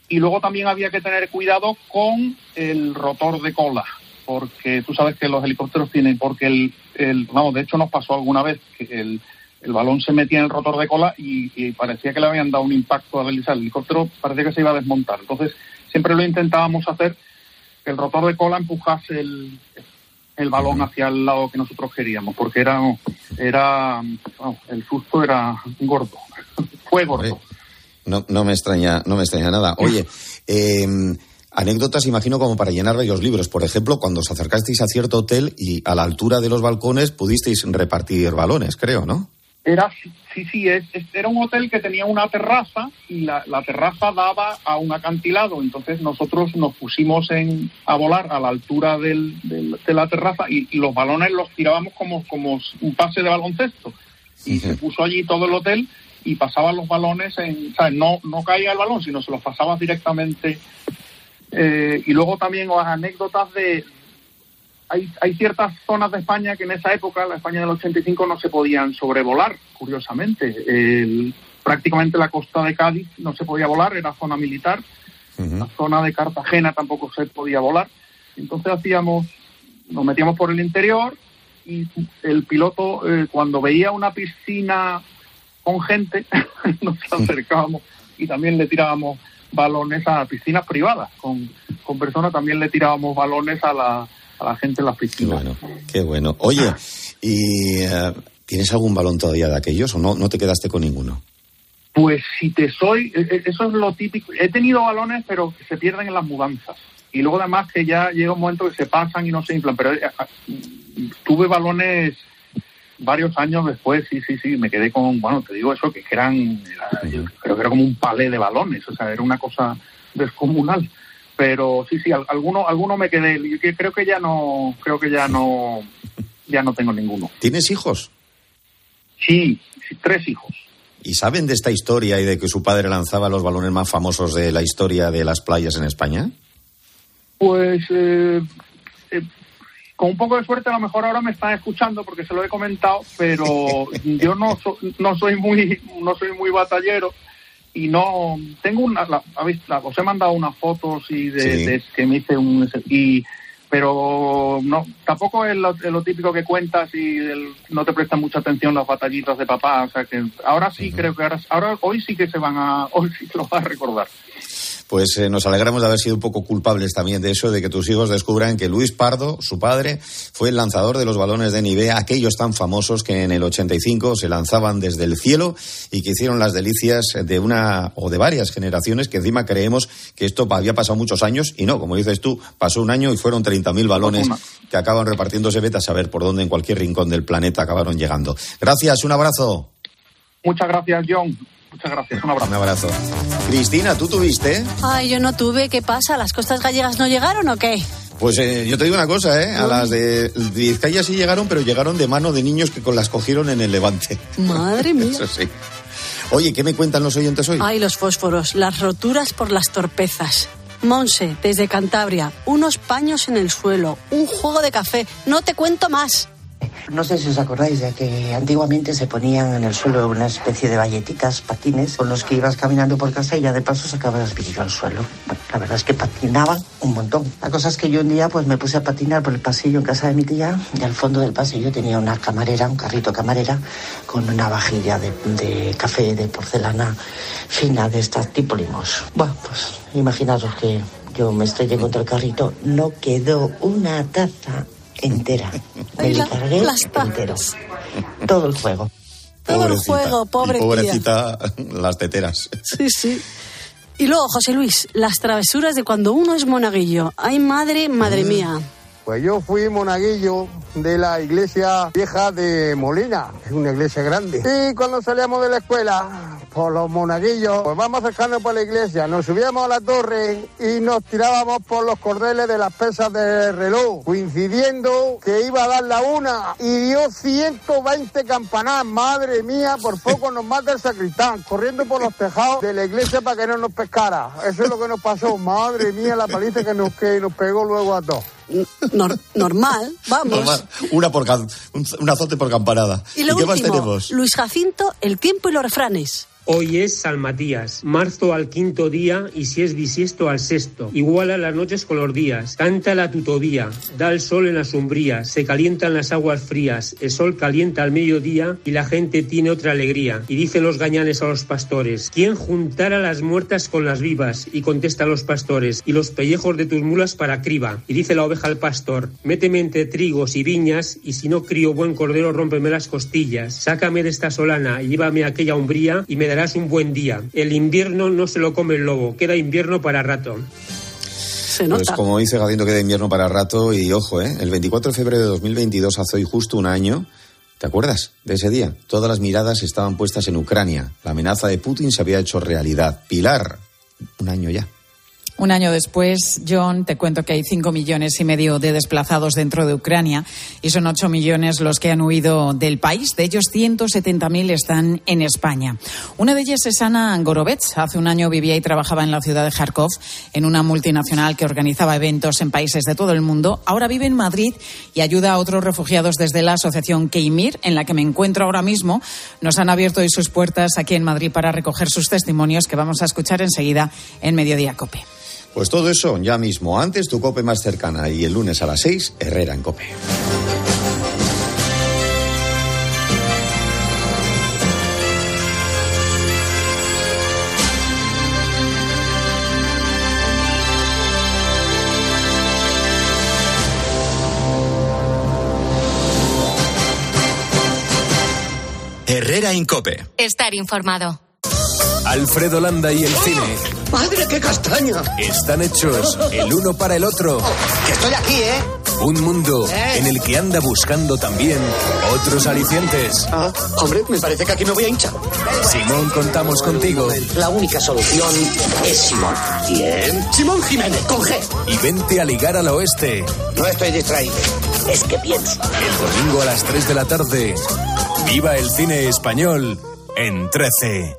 Y luego también había que tener cuidado con el rotor de cola, porque tú sabes que los helicópteros tienen, porque el, el vamos, de hecho nos pasó alguna vez que el, balón se metía en el rotor de cola y, y parecía que le habían dado un impacto al el helicóptero, parecía que se iba a desmontar. Entonces siempre lo intentábamos hacer que el rotor de cola empujase el, el balón hacia el lado que nosotros queríamos, porque era, era el susto era gordo, fue gordo. No, no me extraña, no me extraña nada. Oye, eh, anécdotas, imagino, como para llenar varios libros. Por ejemplo, cuando os acercasteis a cierto hotel y a la altura de los balcones pudisteis repartir balones, creo, ¿no? Era, sí, sí, es, es- era un hotel que tenía una terraza y la, la terraza daba a un acantilado. Entonces nosotros nos pusimos en, a volar a la altura del, del- de la terraza y, y los balones los tirábamos como, como un pase de baloncesto. Y se puso allí todo el hotel y pasaban los balones en, o sea, no, no caía el balón, sino se los pasabas directamente. Eh, y luego también las anécdotas de, hay, hay ciertas zonas de España que en esa época, la España del 85, no se podían sobrevolar, curiosamente. El- prácticamente la costa de Cádiz no se podía volar, era zona militar. La zona de Cartagena tampoco se podía volar. Entonces hacíamos, nos metíamos por el interior y el piloto, eh, cuando veía una piscina con gente, nos acercábamos y también le tirábamos balones a piscinas privadas. Con, con personas también le tirábamos balones a la, a la gente en las piscinas. Qué bueno. Oye, ¿y eh, tienes algún balón todavía de aquellos o no, no te quedaste con ninguno? Pues si te soy, e- e- eso es lo típico. He tenido balones, pero que se pierden en las mudanzas. Y luego además que ya llega un momento que se pasan y no se inflan. Pero eh, ah, tuve balones varios años después, sí, sí, sí, me quedé con, bueno, te digo eso, que eran, era- yo creo que era como un palé de balones, o sea, era una cosa descomunal. Pero sí, sí, al- alguno, alguno me quedé. Yo creo que ya no, creo que ya no, ya no tengo ninguno. ¿Tienes hijos? Sí, sí, tres hijos. ¿Y saben de esta historia y de que su padre lanzaba los balones más famosos de la historia de las playas en España? Pues eh, eh, con un poco de suerte a lo mejor ahora me están escuchando porque se lo he comentado, pero yo no, so- no soy muy no soy muy batallero y no tengo una la- habéis- la- os he mandado unas fotos y de, Sí. de que me hice un y pero no tampoco es lo, es lo típico que cuentas y el- no te prestan mucha atención las batallitas de papá o sea que ahora sí creo que ahora, ahora hoy sí que se van a hoy sí que lo vas a recordar Pues eh, nos alegramos de haber sido un poco culpables también de eso, de que tus hijos descubran que Luis Pardo, su padre, fue el lanzador de los balones de Nivea, aquellos tan famosos que en el 85 se lanzaban desde el cielo y que hicieron las delicias de una o de varias generaciones que encima creemos que esto había pasado muchos años y no, como dices tú, pasó un año y fueron 30.000 balones que acaban repartiéndose, vete a saber por dónde en cualquier rincón del planeta acabaron llegando. Gracias, un abrazo. muchas gracias John muchas gracias un abrazo Un abrazo. Cristina, ¿tú tuviste? Ay, yo no tuve. ¿Qué pasa? ¿Las costas gallegas no llegaron o qué? Pues eh, yo te digo una cosa, ¿eh? A las de Vizcaya sí llegaron, pero llegaron de mano de niños que con las cogieron en el Levante. Madre mía. Eso sí. Oye, ¿qué me cuentan los oyentes hoy? Ay, los fósforos, las roturas por las torpezas. Monse, desde Cantabria, unos paños en el suelo, un juego de café. No te cuento más. No sé si os acordáis de que antiguamente se ponían en el suelo una especie de valletitas, patines, con los que ibas caminando por casa y ya de paso sacabas brillo al suelo. La verdad es que patinaban un montón. La cosa es que yo un día pues me puse a patinar por el pasillo en casa de mi tía y al fondo del pasillo tenía una camarera, un carrito camarera, con una vajilla de, de café de porcelana fina de estas tipo limos. Bueno, pues imaginaros que yo me estrellé contra el carrito, no quedó una taza entera. Me la- cargué las entero. Todo el juego. Todo el juego, pobre Y tía. pobrecita las teteras. Sí, sí. Y luego, José Luis, las travesuras de cuando uno es monaguillo. Ay, madre, madre mía. Pues yo fui monaguillo de la iglesia vieja de Molina, es una iglesia grande. Y cuando salíamos de la escuela, por los monaguillos, pues vamos acercando por la iglesia, nos subíamos a la torre y nos tirábamos por los cordeles de las pesas del reloj, coincidiendo que iba a dar la una y dio 120 campanadas. Madre mía, por poco nos mata el sacristán, corriendo por los tejados de la iglesia para que no nos pescara. Eso es lo que nos pasó. Madre mía, la paliza que nos, que nos pegó luego a todos. Nor- normal, vamos. Normal. Una por un, azote por campanada. Y lo qué más último, tenemos? Luis Jacinto, el tiempo y los refranes. Hoy es San Matías, marzo al quinto día y si es bisiesto al sexto. Iguala las noches con los días, canta la tutovía, da el sol en las umbrías, se calientan las aguas frías, el sol calienta al mediodía y la gente tiene otra alegría. Y dicen los gañanes a los pastores, ¿quién juntara las muertas con las vivas? Y contesta los pastores, y los pellejos de tus mulas para criba. Y dice la oveja al pastor, méteme entre trigos y viñas y si no crío buen cordero rómpeme las costillas. Sácame de esta solana y llévame a aquella umbría y me darás un buen día. El invierno no se lo come el lobo, queda invierno para rato. Pues como dice Gadindo, queda invierno para rato y ojo, ¿eh? el 24 de febrero de 2022, hace hoy justo un año, ¿te acuerdas de ese día? Todas las miradas estaban puestas en Ucrania. La amenaza de Putin se había hecho realidad. Pilar, un año ya. Un año después, John, te cuento que hay cinco millones y medio de desplazados dentro de Ucrania y son ocho millones los que han huido del país. De ellos, 170.000 están en España. Una de ellas es Ana Gorovets. Hace un año vivía y trabajaba en la ciudad de Kharkov, en una multinacional que organizaba eventos en países de todo el mundo. Ahora vive en Madrid y ayuda a otros refugiados desde la asociación Keimir, en la que me encuentro ahora mismo. Nos han abierto hoy sus puertas aquí en Madrid para recoger sus testimonios que vamos a escuchar enseguida en Mediodía Cope. Pues todo eso ya mismo. Antes tu cope más cercana y el lunes a las 6, Herrera en cope. Herrera en Cope. Estar informado. Alfredo Landa y el cine ¡Madre, qué castaña! están hechos el uno para el otro. Que estoy aquí, ¿eh? Un mundo en el que anda buscando también otros alicientes. Ah, hombre, me parece que aquí me voy a hinchar. Simón, contamos contigo. La única solución es Simón. ¿Quién? Simón Jiménez, con G. Y vente a ligar al oeste. No estoy distraído. Es que pienso. El domingo a las 3 de la tarde. Viva el cine español en 13.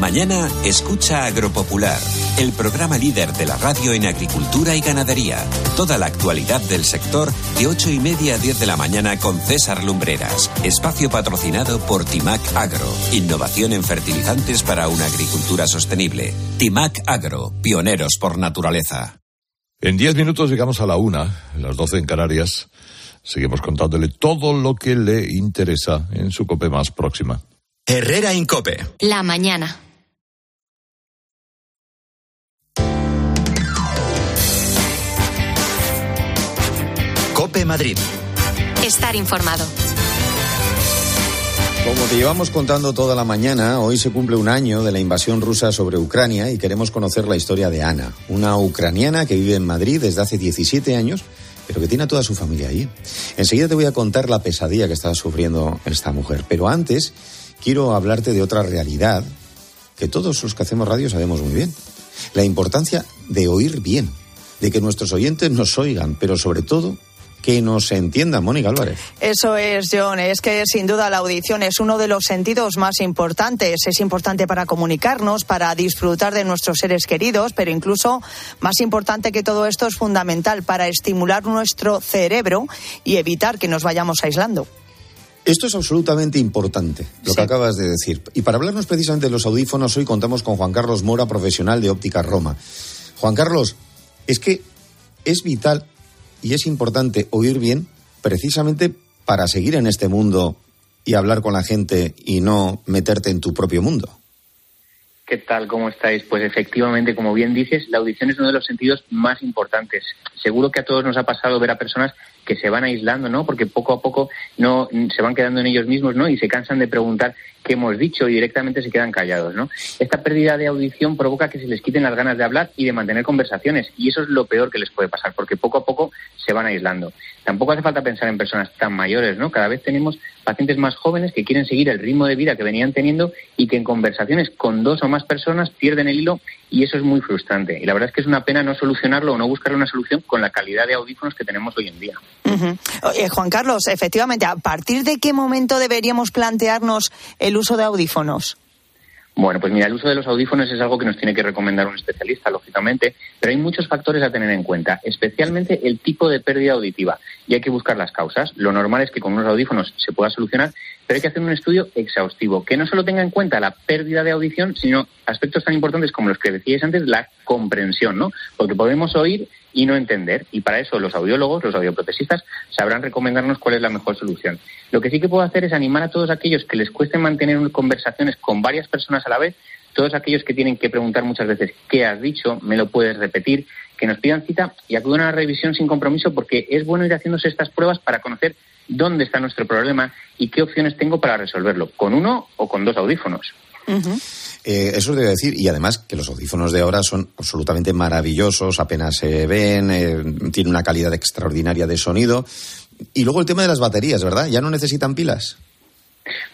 Mañana escucha Agropopular, el programa líder de la radio en agricultura y ganadería. Toda la actualidad del sector de 8 y media a 10 de la mañana con César Lumbreras. Espacio patrocinado por Timac Agro. Innovación en fertilizantes para una agricultura sostenible. Timac Agro, pioneros por naturaleza. En 10 minutos llegamos a la una, las 12 en Canarias. Seguimos contándole todo lo que le interesa en su cope más próxima. Herrera Incope. La mañana. Cope Madrid. Estar informado. Como te llevamos contando toda la mañana, hoy se cumple un año de la invasión rusa sobre Ucrania y queremos conocer la historia de Ana, una ucraniana que vive en Madrid desde hace 17 años, pero que tiene a toda su familia allí. Enseguida te voy a contar la pesadilla que está sufriendo esta mujer, pero antes quiero hablarte de otra realidad que todos los que hacemos radio sabemos muy bien. La importancia de oír bien, de que nuestros oyentes nos oigan, pero sobre todo que nos entiendan, Mónica Álvarez. Eso es, John. Es que sin duda la audición es uno de los sentidos más importantes. Es importante para comunicarnos, para disfrutar de nuestros seres queridos, pero incluso más importante que todo esto es fundamental para estimular nuestro cerebro y evitar que nos vayamos aislando. Esto es absolutamente importante, lo que acabas de decir. Y para hablarnos precisamente de los audífonos, hoy contamos con Juan Carlos Mora, profesional de Óptica Roma. Juan Carlos, es que es vital y es importante oír bien precisamente para seguir en este mundo y hablar con la gente y no meterte en tu propio mundo. ¿Qué tal? ¿Cómo estáis? Pues efectivamente, como bien dices, la audición es uno de los sentidos más importantes. Seguro que a todos nos ha pasado ver a personas que se van aislando, ¿no? Porque poco a poco no se van quedando en ellos mismos, ¿no? Y se cansan de preguntar qué hemos dicho y directamente se quedan callados, ¿no? Esta pérdida de audición provoca que se les quiten las ganas de hablar y de mantener conversaciones y eso es lo peor que les puede pasar porque poco a poco se van aislando. Tampoco hace falta pensar en personas tan mayores, ¿no? Cada vez tenemos pacientes más jóvenes que quieren seguir el ritmo de vida que venían teniendo y que en conversaciones con dos o más personas pierden el hilo y eso es muy frustrante. Y la verdad es que es una pena no solucionarlo o no buscar una solución con la calidad de audífonos que tenemos hoy en día. Juan Carlos, efectivamente, ¿a partir de qué momento deberíamos plantearnos el uso de audífonos? Bueno, pues mira, el uso de los audífonos es algo que nos tiene que recomendar un especialista, lógicamente, pero hay muchos factores a tener en cuenta, especialmente el tipo de pérdida auditiva, y hay que buscar las causas. Lo normal es que con unos audífonos se pueda solucionar, pero hay que hacer un estudio exhaustivo, que no solo tenga en cuenta la pérdida de audición, sino aspectos tan importantes como los que decíais antes, la comprensión, ¿no? Porque podemos oír y no entender. Y para eso los audiólogos, los audioprotesistas, sabrán recomendarnos cuál es la mejor solución. Lo que sí que puedo hacer es animar a todos aquellos que les cueste mantener conversaciones con varias personas a la vez, todos aquellos que tienen que preguntar muchas veces qué has dicho, me lo puedes repetir, que nos pidan cita y acudan a la revisión sin compromiso porque es bueno ir haciéndose estas pruebas para conocer dónde está nuestro problema y qué opciones tengo para resolverlo, con uno o con dos audífonos. Eh, eso debe decir, y además que los audífonos de ahora son absolutamente maravillosos, apenas se ven, eh, tienen una calidad extraordinaria de sonido. Y luego el tema de las baterías, ¿verdad? ¿Ya no necesitan pilas?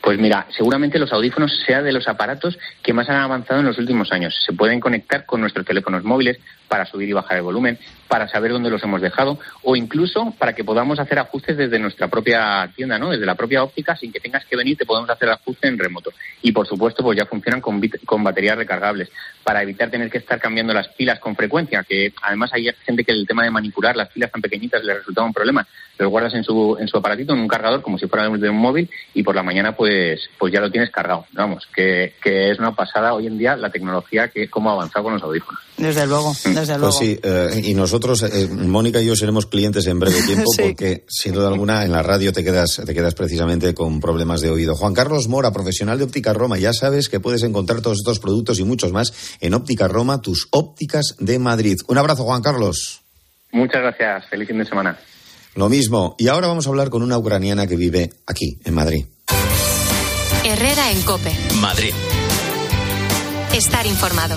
Pues mira, seguramente los audífonos sea de los aparatos que más han avanzado en los últimos años. Se pueden conectar con nuestros teléfonos móviles para subir y bajar el volumen, para saber dónde los hemos dejado o incluso para que podamos hacer ajustes desde nuestra propia tienda, ¿no? Desde la propia óptica, sin que tengas que venir, te podemos hacer ajuste en remoto. Y por supuesto, pues ya funcionan con, con baterías recargables para evitar tener que estar cambiando las pilas con frecuencia, que además hay gente que el tema de manipular las pilas tan pequeñitas le resultaba un problema. Los guardas en su, en su aparatito, en un cargador, como si fuera de un móvil, y por la mañana pues, pues ya lo tienes cargado. Vamos, que, que es una pasada hoy en día la tecnología que cómo ha avanzado con los audífonos. Desde luego, desde luego. Pues sí, eh, y nosotros, eh, Mónica y yo seremos clientes en breve tiempo Sí. porque, sin duda alguna, en la radio te quedas, te quedas precisamente con problemas de oído. Juan Carlos Mora, profesional de Óptica Roma, ya sabes que puedes encontrar todos estos productos y muchos más en Óptica Roma, tus ópticas de Madrid. Un abrazo, Juan Carlos. Muchas gracias. Feliz fin de semana. Lo mismo. Y ahora vamos a hablar con una ucraniana que vive aquí, en Madrid. Herrera en Cope. Madrid. Estar informado.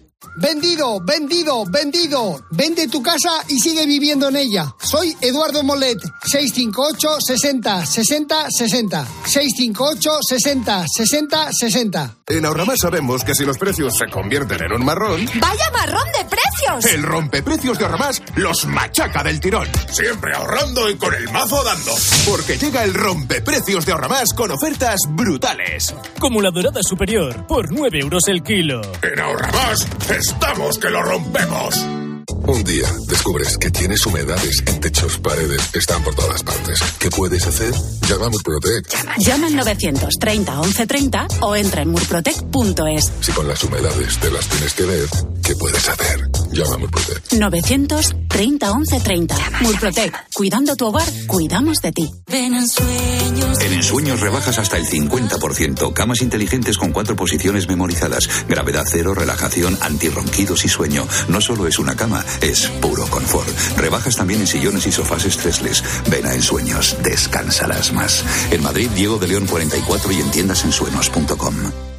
Vendido, vendido, vendido. Vende tu casa y sigue viviendo en ella. Soy Eduardo Molet. 658 60 60 60. 658 60 60 60. En Ahorramás sabemos que si los precios se convierten en un marrón, ¡Vaya marrón de precios! el rompeprecios de Ahorramás los machaca del tirón. Siempre ahorrando y con el mazo dando. Porque llega el rompeprecios de Ahorramás con ofertas brutales. Como la dorada superior, por 9 euros el kilo. En Ahorramás estamos que lo rompemos. Un día descubres que tienes humedades en techos, paredes, están por todas partes. ¿Qué puedes hacer? Llama a Murprotec. Llama al 930 1130 o entra en murprotec.es. Si con las humedades te las tienes que ver, ¿qué puedes hacer? Llama a Murprotec. 930 1130. Murprotec. Cuidando tu hogar, cuidamos de ti. En ensueños rebajas hasta el 50%. Camas inteligentes con cuatro posiciones memorizadas. Gravedad cero, relajación, antirronquidos y sueño. No solo es una cama, es puro confort. Rebajas también en sillones y sofás estresles. Ven a ensueños, descansarás más. En Madrid, Diego de León 44 y en tiendasensueños.com.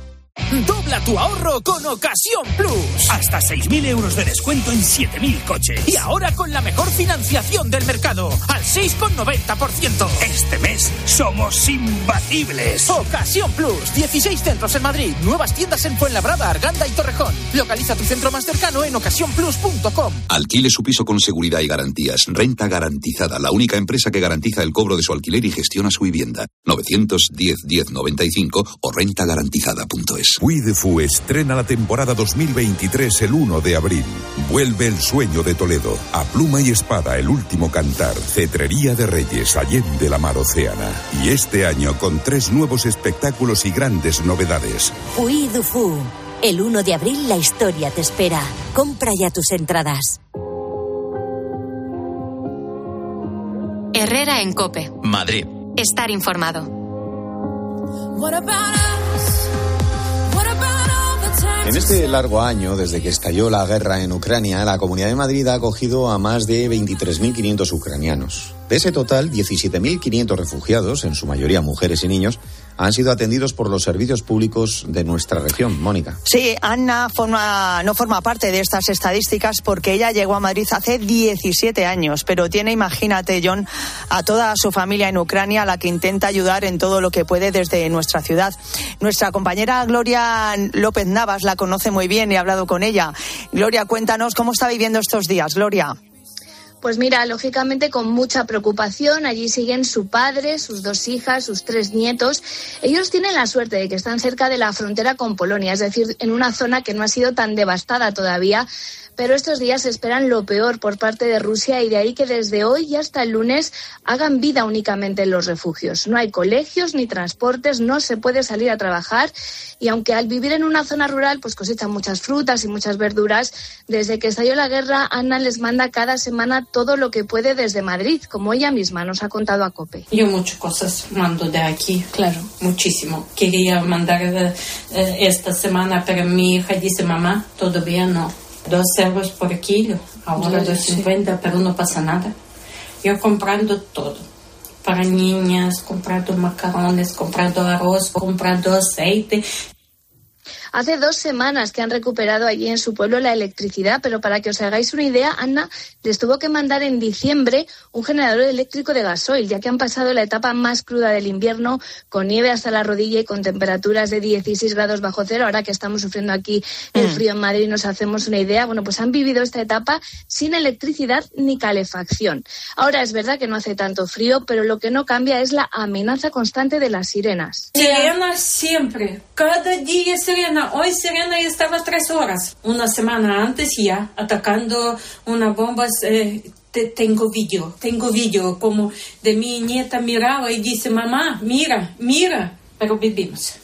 Dobla tu ahorro con Ocasión Plus. Hasta 6.000 euros de descuento en 7.000 coches. Y ahora con la mejor financiación del mercado, al 6,90%. Este mes somos imbatibles. Ocasión Plus. 16 centros en Madrid. Nuevas tiendas en Fuenlabrada, Arganda y Torrejón. Localiza tu centro más cercano en ocasiónplus.com. Alquile su piso con seguridad y garantías. Renta garantizada. La única empresa que garantiza el cobro de su alquiler y gestiona su vivienda. 910 1095 o rentagarantizada.es. Fu estrena la temporada 2023 el 1 de abril. Vuelve el sueño de Toledo. A pluma y espada, el último cantar. Cetrería de Reyes, Allende la Mar Océana. Y este año con tres nuevos espectáculos y grandes novedades. Du Fu. El 1 de abril la historia te espera. Compra ya tus entradas. Herrera en Cope. Madrid. Estar informado. En este largo año, desde que estalló la guerra en Ucrania, la Comunidad de Madrid ha acogido a más de 23.500 ucranianos. De ese total, 17.500 refugiados, en su mayoría mujeres y niños, han sido atendidos por los servicios públicos de nuestra región. Mónica. Sí, forma, no forma parte de estas estadísticas porque ella llegó a Madrid hace 17 años, pero tiene, imagínate, John, a toda su familia en Ucrania, a la que intenta ayudar en todo lo que puede desde nuestra ciudad. Nuestra compañera Gloria López Navas la conoce muy bien y ha hablado con ella. Gloria, cuéntanos cómo está viviendo estos días. Gloria. Pues mira, lógicamente con mucha preocupación, allí siguen su padre, sus dos hijas, sus tres nietos. Ellos tienen la suerte de que están cerca de la frontera con Polonia, es decir, en una zona que no ha sido tan devastada todavía. Pero estos días esperan lo peor por parte de Rusia y de ahí que desde hoy y hasta el lunes hagan vida únicamente en los refugios. No hay colegios ni transportes, no se puede salir a trabajar y aunque al vivir en una zona rural pues cosechan muchas frutas y muchas verduras, desde que estalló la guerra Ana les manda cada semana todo lo que puede desde Madrid, como ella misma nos ha contado a COPE. Yo muchas cosas mando de aquí, claro, muchísimo. Quería mandar eh, eh, esta semana, pero mi hija dice, mamá, todavía no. Dos euros por kilo, ahora Ya, dos cincuenta, pero no pasa nada. Yo comprando todo. Para niñas, comprando macarrones, comprando arroz, comprando aceite. Hace dos semanas que han recuperado allí en su pueblo la electricidad, pero para que os hagáis una idea, Ana les tuvo que mandar en diciembre un generador eléctrico de gasoil, ya que han pasado la etapa más cruda del invierno, con nieve hasta la rodilla y con temperaturas de 16 grados bajo cero. Ahora que estamos sufriendo aquí el Mm. frío en Madrid, nos hacemos una idea. Bueno, pues han vivido esta etapa sin electricidad ni calefacción. Ahora es verdad que no hace tanto frío, pero lo que no cambia es la amenaza constante de las sirenas. Sirena siempre, cada día Hoy sirena estaba tres horas. Una semana antes ya, atacando una bomba. eh, te- tengo vídeo, tengo vídeo como de mi nieta miraba y dice, mamá, mira, mira. Pero vivimos.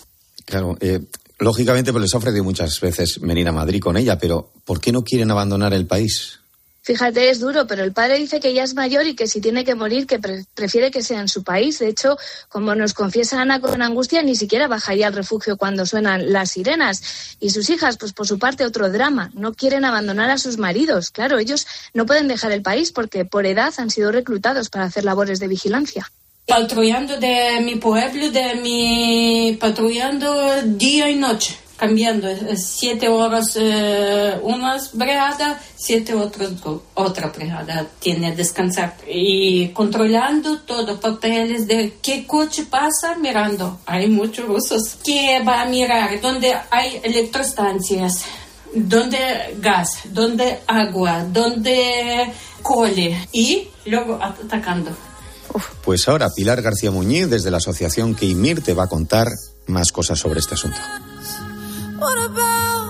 Claro, eh, lógicamente pues les ha ofrecido muchas veces venir a Madrid con ella, pero ¿por qué no quieren abandonar el país? Fíjate, es duro, pero el padre dice que ya es mayor y que si tiene que morir, que prefiere que sea en su país. De hecho, como nos confiesa Ana con angustia, ni siquiera bajaría al refugio cuando suenan las sirenas. Y sus hijas, pues por su parte, otro drama. No quieren abandonar a sus maridos. Claro, ellos no pueden dejar el país porque por edad han sido reclutados para hacer labores de vigilancia patrullando de mi pueblo, de mi patrullando día y noche cambiando. Siete horas eh, una brigada, siete otras otra brigada tiene descansar. Y controlando todo, papeles de qué coche pasa mirando. Hay muchos rusos. Que va a mirar donde hay electrostancias, donde gas, donde agua, donde cole y luego atacando. Pues ahora Pilar García Muñiz desde la asociación Keimir te va a contar más cosas sobre este asunto. What about?